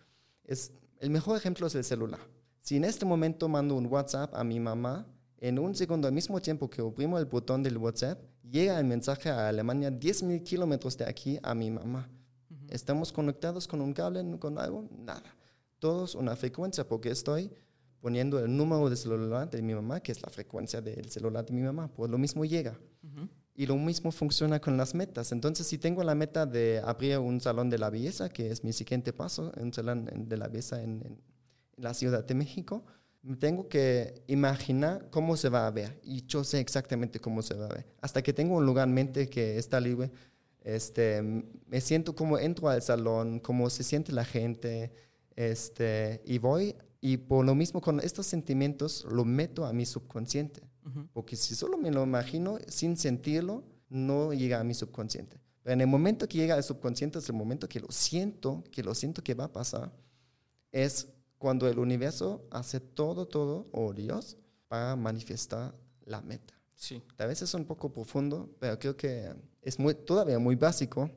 Es, el mejor ejemplo es el celular. Si en este momento mando un WhatsApp a mi mamá, en un segundo, al mismo tiempo que oprimo el botón del WhatsApp, llega el mensaje a Alemania 10.000 kilómetros de aquí a mi mamá. ¿Estamos conectados con un cable, con algo? Nada. Todos una frecuencia porque estoy poniendo el número de celular de mi mamá, que es la frecuencia del celular de mi mamá. Por lo mismo llega. Ujú. Y lo mismo funciona con las metas. Entonces, si tengo la meta de abrir un salón de la belleza, que es mi siguiente paso, un salón de la belleza en, en- la Ciudad de México, tengo que imaginar cómo se va a ver. Y yo sé exactamente cómo se va a ver. Hasta que tengo un lugar en mente que está libre, este, me siento como entro al salón, cómo se siente la gente, este, y voy, y por lo mismo con estos sentimientos lo meto a mi subconsciente. Ujú. Porque si solo me lo imagino sin sentirlo, no llega a mi subconsciente. Pero en el momento que llega al subconsciente es el momento que lo siento, que lo siento que va a pasar, es cuando el universo hace todo, todo, o Dios, para manifestar la meta. Sí. A veces es un poco profundo, pero creo que es muy, todavía muy básico.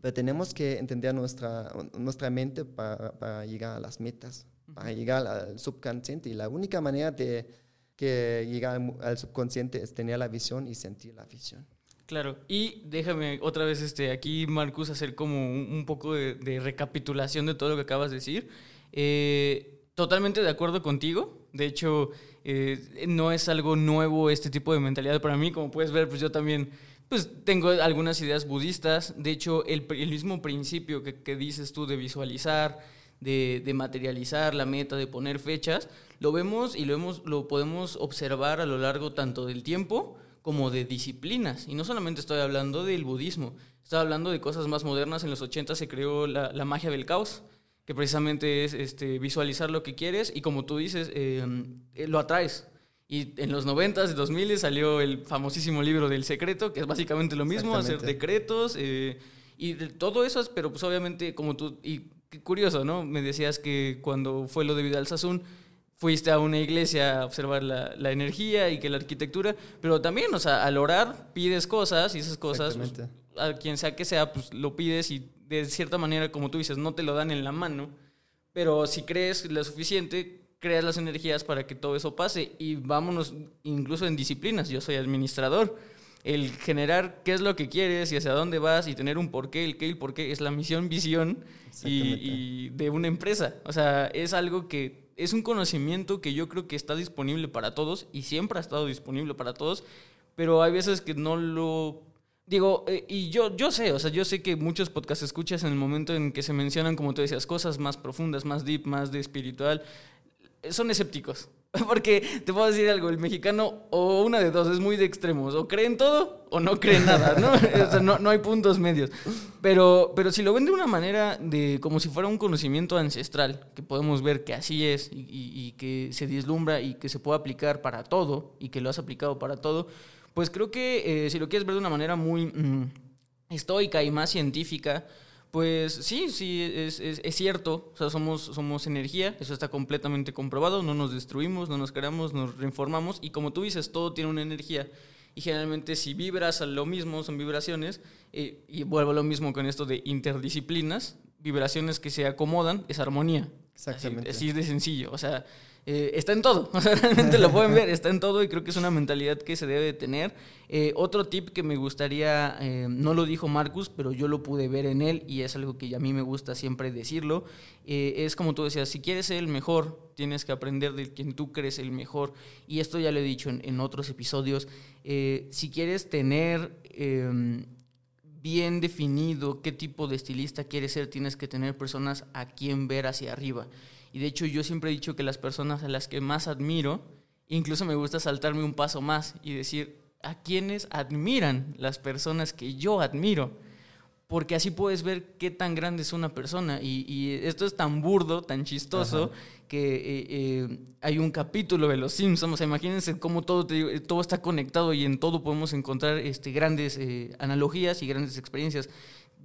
pero tenemos que entender nuestra, nuestra mente para, para llegar a las metas, para llegar al subconsciente. Y la única manera de que llegar al subconsciente es tener la visión y sentir la visión. Claro, y déjame otra vez este, aquí, Marcus, hacer como un, poco de, recapitulación de todo lo que acabas de decir. Eh, totalmente de acuerdo contigo. De hecho, eh, no es algo nuevo este tipo de mentalidad para mí. Como puedes ver, pues yo también pues tengo algunas ideas budistas. De hecho, el, mismo principio que, dices tú de visualizar, de, de, materializar la meta, de poner fechas, lo vemos y lo, hemos, lo podemos observar a lo largo tanto del tiempo como de disciplinas. Y no solamente estoy hablando del budismo, estoy hablando de cosas más modernas. En los 80 se creó la, magia del caos, que precisamente es este, visualizar lo que quieres y como tú dices, em, eh, lo atraes. Y en los 90s, 2000 salió el famosísimo libro del secreto, que es básicamente lo mismo, hacer decretos eh, y todo eso, es, pero pues obviamente como tú, y curioso, ¿no? Me decías que cuando fue lo de Vidal Sassoon, fuiste a una iglesia a observar la, la, energía y que la arquitectura, pero también, o sea, al orar pides cosas y esas cosas, pues, a quien sea que sea, pues lo pides y de cierta manera, como tú dices, no te lo dan en la mano, pero si crees lo suficiente, creas las energías para que todo eso pase y vámonos incluso en disciplinas, yo soy administrador. El generar qué es lo que quieres y hacia dónde vas y tener un porqué, el qué y el porqué es la misión, visión y, y de una empresa. O sea, es algo que es un conocimiento que yo creo que está disponible para todos y siempre ha estado disponible para todos, pero hay veces que no lo... Digo, eh, y yo, yo sé, o sea, yo sé que muchos podcasts escuchas en el momento en que se mencionan, como tú decías, cosas más profundas, más deep, más de espiritual, son escépticos. Porque te puedo decir algo, el mexicano o una de dos es muy de extremos, o creen todo o no creen nada, ¿no? o sea, no, no, hay puntos medios. Pero, pero si lo ven de una manera de como si fuera un conocimiento ancestral, que podemos ver que así es y, y, que se vislumbra y que se puede aplicar para todo y que lo has aplicado para todo, pues creo que eh, si lo quieres ver de una manera muy mm, estoica y más científica, pues sí, sí, es, es, cierto. O sea, somos, somos energía, eso está completamente comprobado. No nos destruimos, no nos creamos, nos reinformamos. Y como tú dices, todo tiene una energía. Y generalmente si vibras a lo mismo, son vibraciones. Eh, y vuelvo a lo mismo con esto de interdisciplinas. Vibraciones que se acomodan, es armonía. Exactamente. así de sencillo. O sea, eh, está en todo, realmente lo pueden ver, está en todo y creo que es una mentalidad que se debe de tener. Eh, otro tip que me gustaría, eh, no lo dijo Marcus, pero yo lo pude ver en él y es algo que a mí me gusta siempre decirlo, es como tú decías, si quieres ser el mejor, tienes que aprender de quien tú crees el mejor. Y esto ya lo he dicho en, en otros episodios, si quieres tener em, bien definido qué tipo de estilista quieres ser, tienes que tener personas a quien ver hacia arriba. Y de hecho yo siempre he dicho que las personas a las que más admiro, incluso me gusta saltarme un paso más y decir a quienes admiran las personas que yo admiro. Porque así puedes ver qué tan grande es una persona. Y, esto es tan burdo, tan chistoso, que eh, eh, hay un capítulo de Los Simpsons. O sea, imagínense cómo todo, todo está conectado y en todo podemos encontrar este, grandes eh, analogías y grandes experiencias.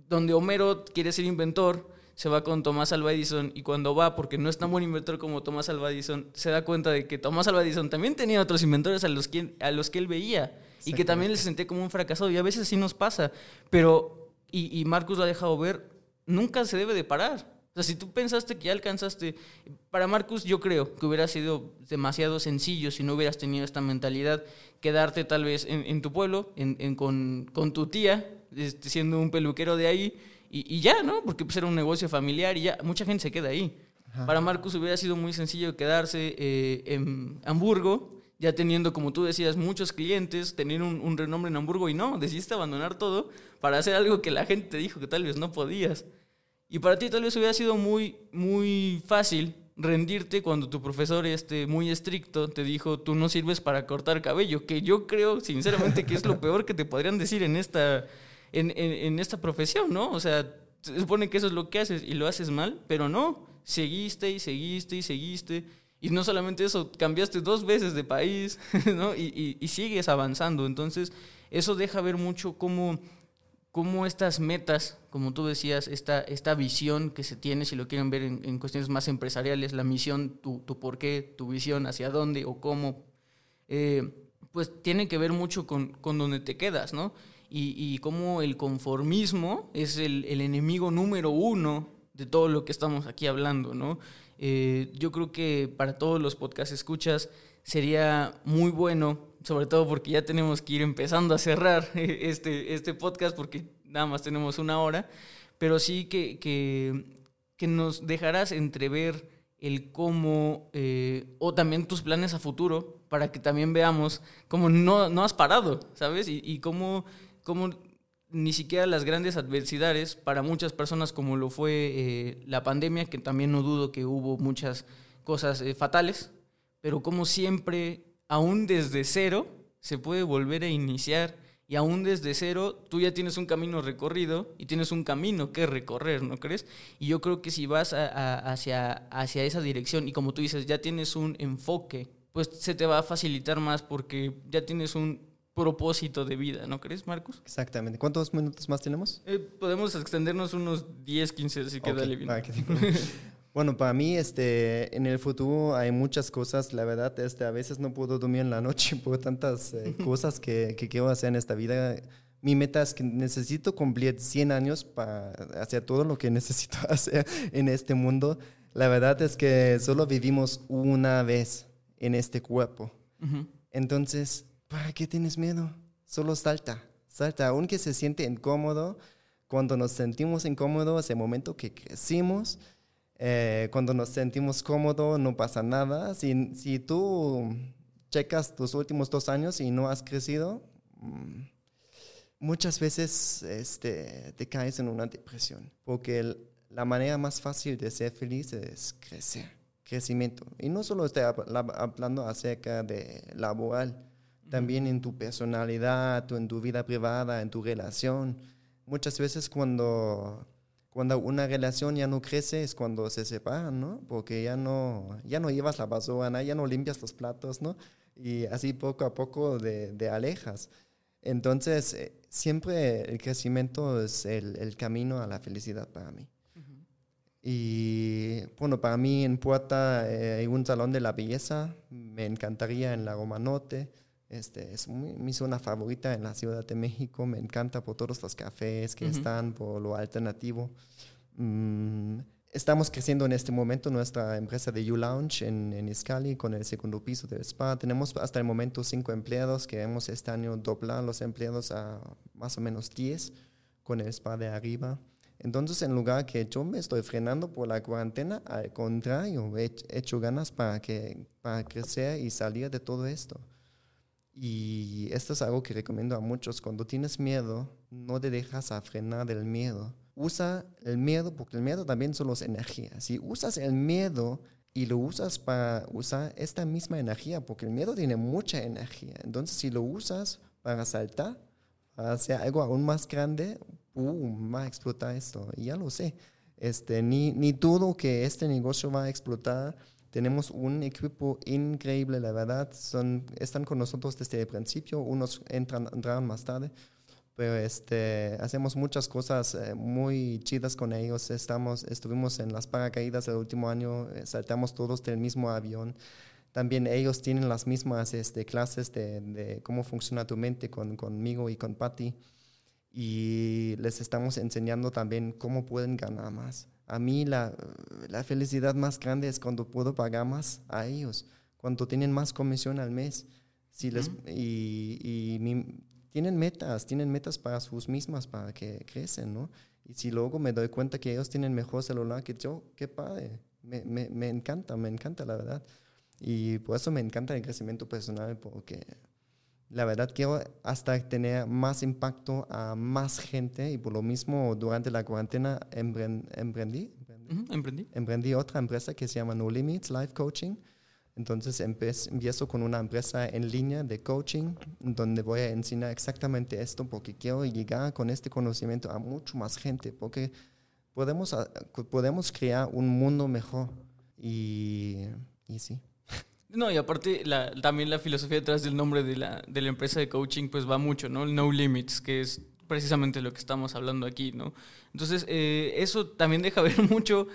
Donde Homero quiere ser inventor, se va con Tomás Alva Edison y cuando va, porque no es tan buen inventor como Tomás Alva Edison, se da cuenta de que Tomás Alva Edison también tenía otros inventores a los que, a los que él veía y que también se sentía como un fracasado y a veces sí nos pasa, pero, y, y Marcus lo ha dejado ver, nunca se debe de parar. O sea, si tú pensaste que ya alcanzaste, para Marcus yo creo que hubiera sido demasiado sencillo si no hubieras tenido esta mentalidad, quedarte tal vez en, tu pueblo, en, con, con, tu tía, este, siendo un peluquero de ahí, y, ya, ¿no? Porque pues era un negocio familiar y ya mucha gente se queda ahí. Para Marcus hubiera sido muy sencillo quedarse eh, en Hamburgo, ya teniendo, como tú decías, muchos clientes, tener un, renombre en Hamburgo y no, decidiste abandonar todo para hacer algo que la gente te dijo que tal vez no podías. Y para ti tal vez hubiera sido muy, muy fácil rendirte cuando tu profesor este, muy estricto te dijo, tú no sirves para cortar cabello, que yo creo sinceramente que es lo peor que te podrían decir en esta en, en, esta profesión, ¿no? O sea, se supone que eso es lo que haces y lo haces mal, pero no, seguiste y seguiste y seguiste. Y no solamente eso, cambiaste dos veces de país, ¿no? Y, y, sigues avanzando. Entonces, eso deja ver mucho cómo, cómo estas metas, como tú decías, esta, esta visión que se tiene, si lo quieren ver en, cuestiones más empresariales, la misión, tu, tu por qué, tu visión, hacia dónde o cómo, eh, pues tiene que ver mucho con, con donde te quedas, ¿no? Y, y cómo el conformismo es el, el, enemigo número uno de todo lo que estamos aquí hablando, ¿no? Eh, yo creo que para todos los podcast escuchas sería muy bueno, sobre todo porque ya tenemos que ir empezando a cerrar este, este podcast porque nada más tenemos una hora, pero sí que, que, que nos dejarás entrever el cómo, eh, o también tus planes a futuro, para que también veamos cómo no, no has parado, ¿sabes? Y, y cómo, cómo, ni siquiera las grandes adversidades, para muchas personas como lo fue eh, la pandemia, que también no dudo que hubo muchas cosas eh, fatales, pero como siempre, aún desde cero, se puede volver a iniciar y aún desde cero tú ya tienes un camino recorrido y tienes un camino que recorrer, ¿no crees? Y yo creo que si vas hacia, hacia esa dirección y como tú dices, ya tienes un enfoque, pues se te va a facilitar más porque ya tienes un propósito de vida, ¿no crees, Marcos? Exactamente. ¿Cuántos minutos más tenemos? Eh, podemos extendernos unos 10, 15, así que okay. dale bien. Ah, Bueno, para mí, este, en el futuro hay muchas cosas. La verdad, este, a veces no puedo dormir en la noche por tantas eh, cosas que, que, quiero hacer en esta vida. Mi meta es que necesito cumplir 100 años para hacer todo lo que necesito hacer en este mundo. La verdad es que solo vivimos una vez en este cuerpo. Uh -huh. Entonces, ¿para qué tienes miedo? Solo salta, salta, aunque se siente incómodo. Cuando nos sentimos incómodos, ese momento que crecimos, eh, cuando nos sentimos cómodos, no pasa nada. Si, si tú checas tus últimos dos años y no has crecido, mmm, muchas veces este, te caes en una depresión. Porque el, la manera más fácil de ser feliz es crecer, crecimiento. Y no solo estoy hablando acerca de laboral, también en tu personalidad, en tu vida privada, en tu relación. Muchas veces cuando cuando una relación ya no crece es cuando se separan, ¿no? Porque ya no, ya no llevas la basura, ya no limpias los platos, ¿no? Y así poco a poco de, de alejas. Entonces, eh, siempre el crecimiento es el, el, camino a la felicidad para mí. Uh -huh. Y bueno, para mí en Puerta eh, hay un salón de la belleza, me encantaría en la Roma Norte. Este, es mi, mi, zona favorita en la Ciudad de México. Me encanta por todos los cafés que uh -huh. están, por lo alternativo. Mm, estamos creciendo en este momento nuestra empresa de U-Lounge en, en Iscali con el segundo piso del spa. Tenemos hasta el momento cinco empleados. Queremos este año doblar los empleados a más o menos 10 con el spa de arriba. Entonces, en lugar que yo me estoy frenando por la cuarentena, al contrario, he hecho ganas para, que, para crecer y salir de todo esto. Y esto es algo que recomiendo a muchos. Cuando tienes miedo, no te dejas a frenar del miedo. Usa el miedo, porque el miedo también solo es energía. Si usas el miedo y lo usas para usar esta misma energía, porque el miedo tiene mucha energía. Entonces, si lo usas para saltar, para hacer algo aún más grande, ¡pum! va a explotar esto. Y ya lo sé. Este, ni, ni dudo que este negocio va a explotar tenemos un equipo increíble, la verdad. Son, están con nosotros desde el principio, unos entran, entraron más tarde, pero este, hacemos muchas cosas eh, muy chidas con ellos. Estamos, estuvimos en las paracaídas el último año, eh, saltamos todos del mismo avión. También ellos tienen las mismas este, clases de, de, cómo funciona tu mente con, conmigo y con Patty. Y les estamos enseñando también cómo pueden ganar más a mí la, la, felicidad más grande es cuando puedo pagar más a ellos, cuando tienen más comisión al mes. Si les, uh -huh. Y, y mi, tienen metas, tienen metas para sus mismas, para que crecen, ¿no? Y si luego me doy cuenta que ellos tienen mejor celular que yo, qué padre. Me, me, me encanta, me encanta la verdad. Y por eso me encanta el crecimiento personal, porque la verdad quiero hasta tener más impacto a más gente y por lo mismo durante la cuarentena emprendí, emprendí, uh -huh, emprendí. emprendí otra empresa que se llama No Limits Life Coaching. Entonces empiezo con una empresa en línea de coaching donde voy a enseñar exactamente esto porque quiero llegar con este conocimiento a mucho más gente porque podemos, podemos crear un mundo mejor y, y sí. No, y aparte la, también la filosofía detrás del nombre de la, de la empresa de coaching pues va mucho, ¿no? El no limits, que es precisamente lo que estamos hablando aquí, ¿no? Entonces, eh, eso también deja ver mucho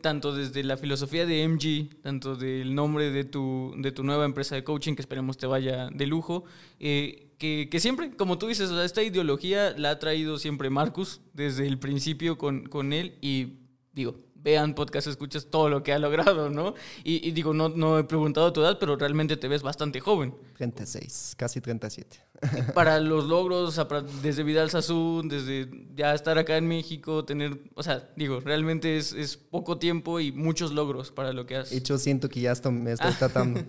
tanto desde la filosofía de MG, tanto del nombre de tu, de tu nueva empresa de coaching, que esperemos te vaya de lujo, eh, que, que, siempre, como tú dices, esta ideología la ha traído siempre Marcus desde el principio con, con él y digo, vean podcast, escuchas todo lo que ha logrado, ¿no? Y, digo, no, no he preguntado tu edad, pero realmente te ves bastante joven. 36, casi 37. Para los logros, desde Vidal Sassoon, desde ya estar acá en México, tener, o sea, digo, realmente es, es poco tiempo y muchos logros para lo que has. Yo siento que ya esto me estoy tratando.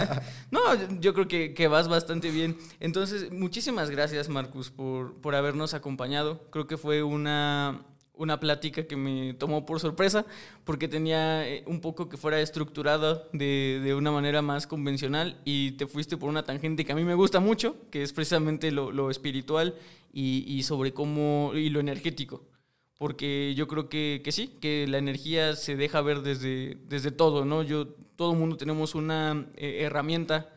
no, yo creo que, que, vas bastante bien. Entonces, muchísimas gracias, Marcus, por, por habernos acompañado. Creo que fue una una plática que me tomó por sorpresa porque tenía eh, un poco que fuera estructurada de, de, una manera más convencional y te fuiste por una tangente que a mí me gusta mucho, que es precisamente lo, lo espiritual y, y, sobre cómo y lo energético. Porque yo creo que, que, sí, que la energía se deja ver desde, desde todo, ¿no? Yo, todo el mundo tenemos una eh, herramienta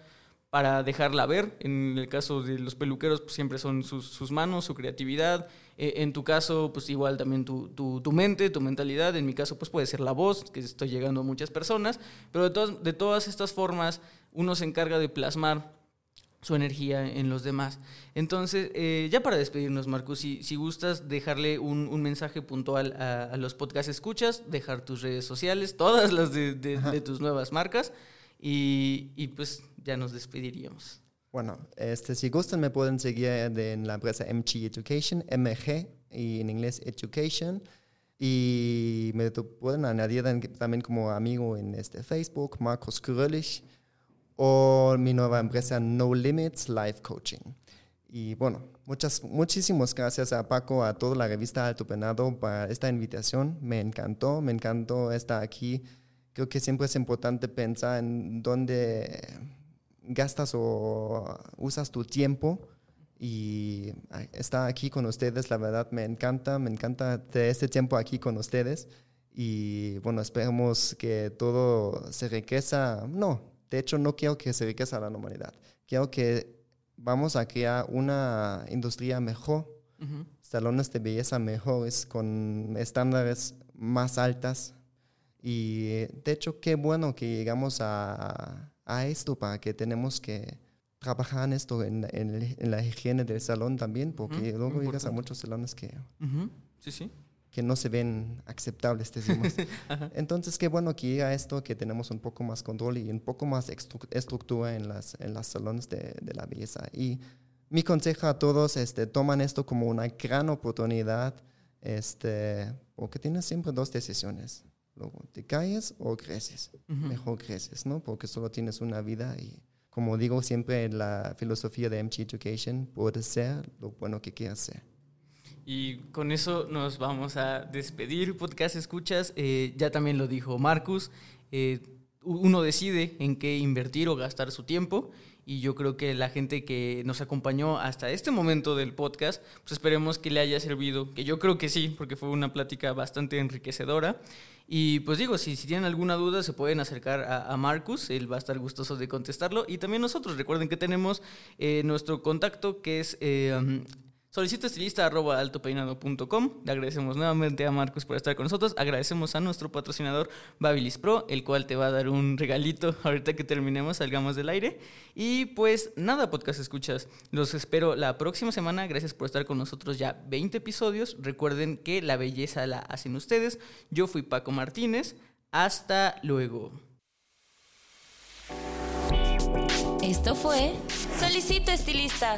para dejarla ver. En el caso de los peluqueros, pues siempre son sus, sus manos, su creatividad, eh, en tu caso, pues igual también tu, tu, tu, mente, tu mentalidad. En mi caso, pues puede ser la voz, que estoy llegando a muchas personas. Pero de todas, de todas estas formas, uno se encarga de plasmar su energía en los demás. Entonces, eh, ya para despedirnos, Marcos, si, si gustas dejarle un, un mensaje puntual a, a, los podcast escuchas, dejar tus redes sociales, todas las de, de, de tus nuevas marcas, y, y pues ya nos despediríamos. Bueno, este, si gustan me pueden seguir en la empresa MG Education, MG, y en inglés Education. Y me pueden añadir también como amigo en este Facebook, Marcos Krölich, o mi nueva empresa No Limits Life Coaching. Y bueno, muchas, muchísimas gracias a Paco, a toda la revista Alto Penado para esta invitación. Me encantó, me encantó estar aquí. Creo que siempre es importante pensar en dónde gastas o usas tu tiempo y estar aquí con ustedes, la verdad me encanta, me encanta de este tiempo aquí con ustedes. Y bueno, esperemos que todo se enriqueza, no, de hecho no quiero que se enriqueza la humanidad, quiero que vamos a crear una industria mejor, salones de belleza mejores, con estándares más altas. Y de hecho qué bueno que llegamos a a esto para que tenemos que trabajar en esto, en, en, la higiene del salón también, porque luego llegas a muchos salones que, sí, sí. que no se ven aceptables, decimos. Entonces, qué bueno que llega esto, que tenemos un poco más control y un poco más estructura en las, en las salones de, de la belleza. Y mi consejo a todos, este, toman esto como una gran oportunidad, este, porque tienes siempre dos decisiones Luego, ¿te caes o creces? Mejor creces, ¿no? Porque solo tienes una vida y, como digo siempre en la filosofía de MG Education, puedes ser lo bueno que quieras ser. Y con eso nos vamos a despedir, podcast escuchas. Eh, ya también lo dijo Marcus, eh, uno decide en qué invertir o gastar su tiempo y yo creo que la gente que nos acompañó hasta este momento del podcast, pues esperemos que le haya servido, que yo creo que sí, porque fue una plática bastante enriquecedora. Y pues digo, si, tienen alguna duda se pueden acercar a, Marcus, él va a estar gustoso de contestarlo. Y también nosotros, recuerden que tenemos eh, nuestro contacto que es eh, Solicito estilista arroba altopeinado.com. Le agradecemos nuevamente a Marcos por estar con nosotros. Agradecemos a nuestro patrocinador Babilis Pro, el cual te va a dar un regalito ahorita que terminemos, salgamos del aire. Y pues nada, podcast escuchas. Los espero la próxima semana. Gracias por estar con nosotros ya 20 episodios. Recuerden que la belleza la hacen ustedes. Yo fui Paco Martínez. Hasta luego. Esto fue Solicito Estilista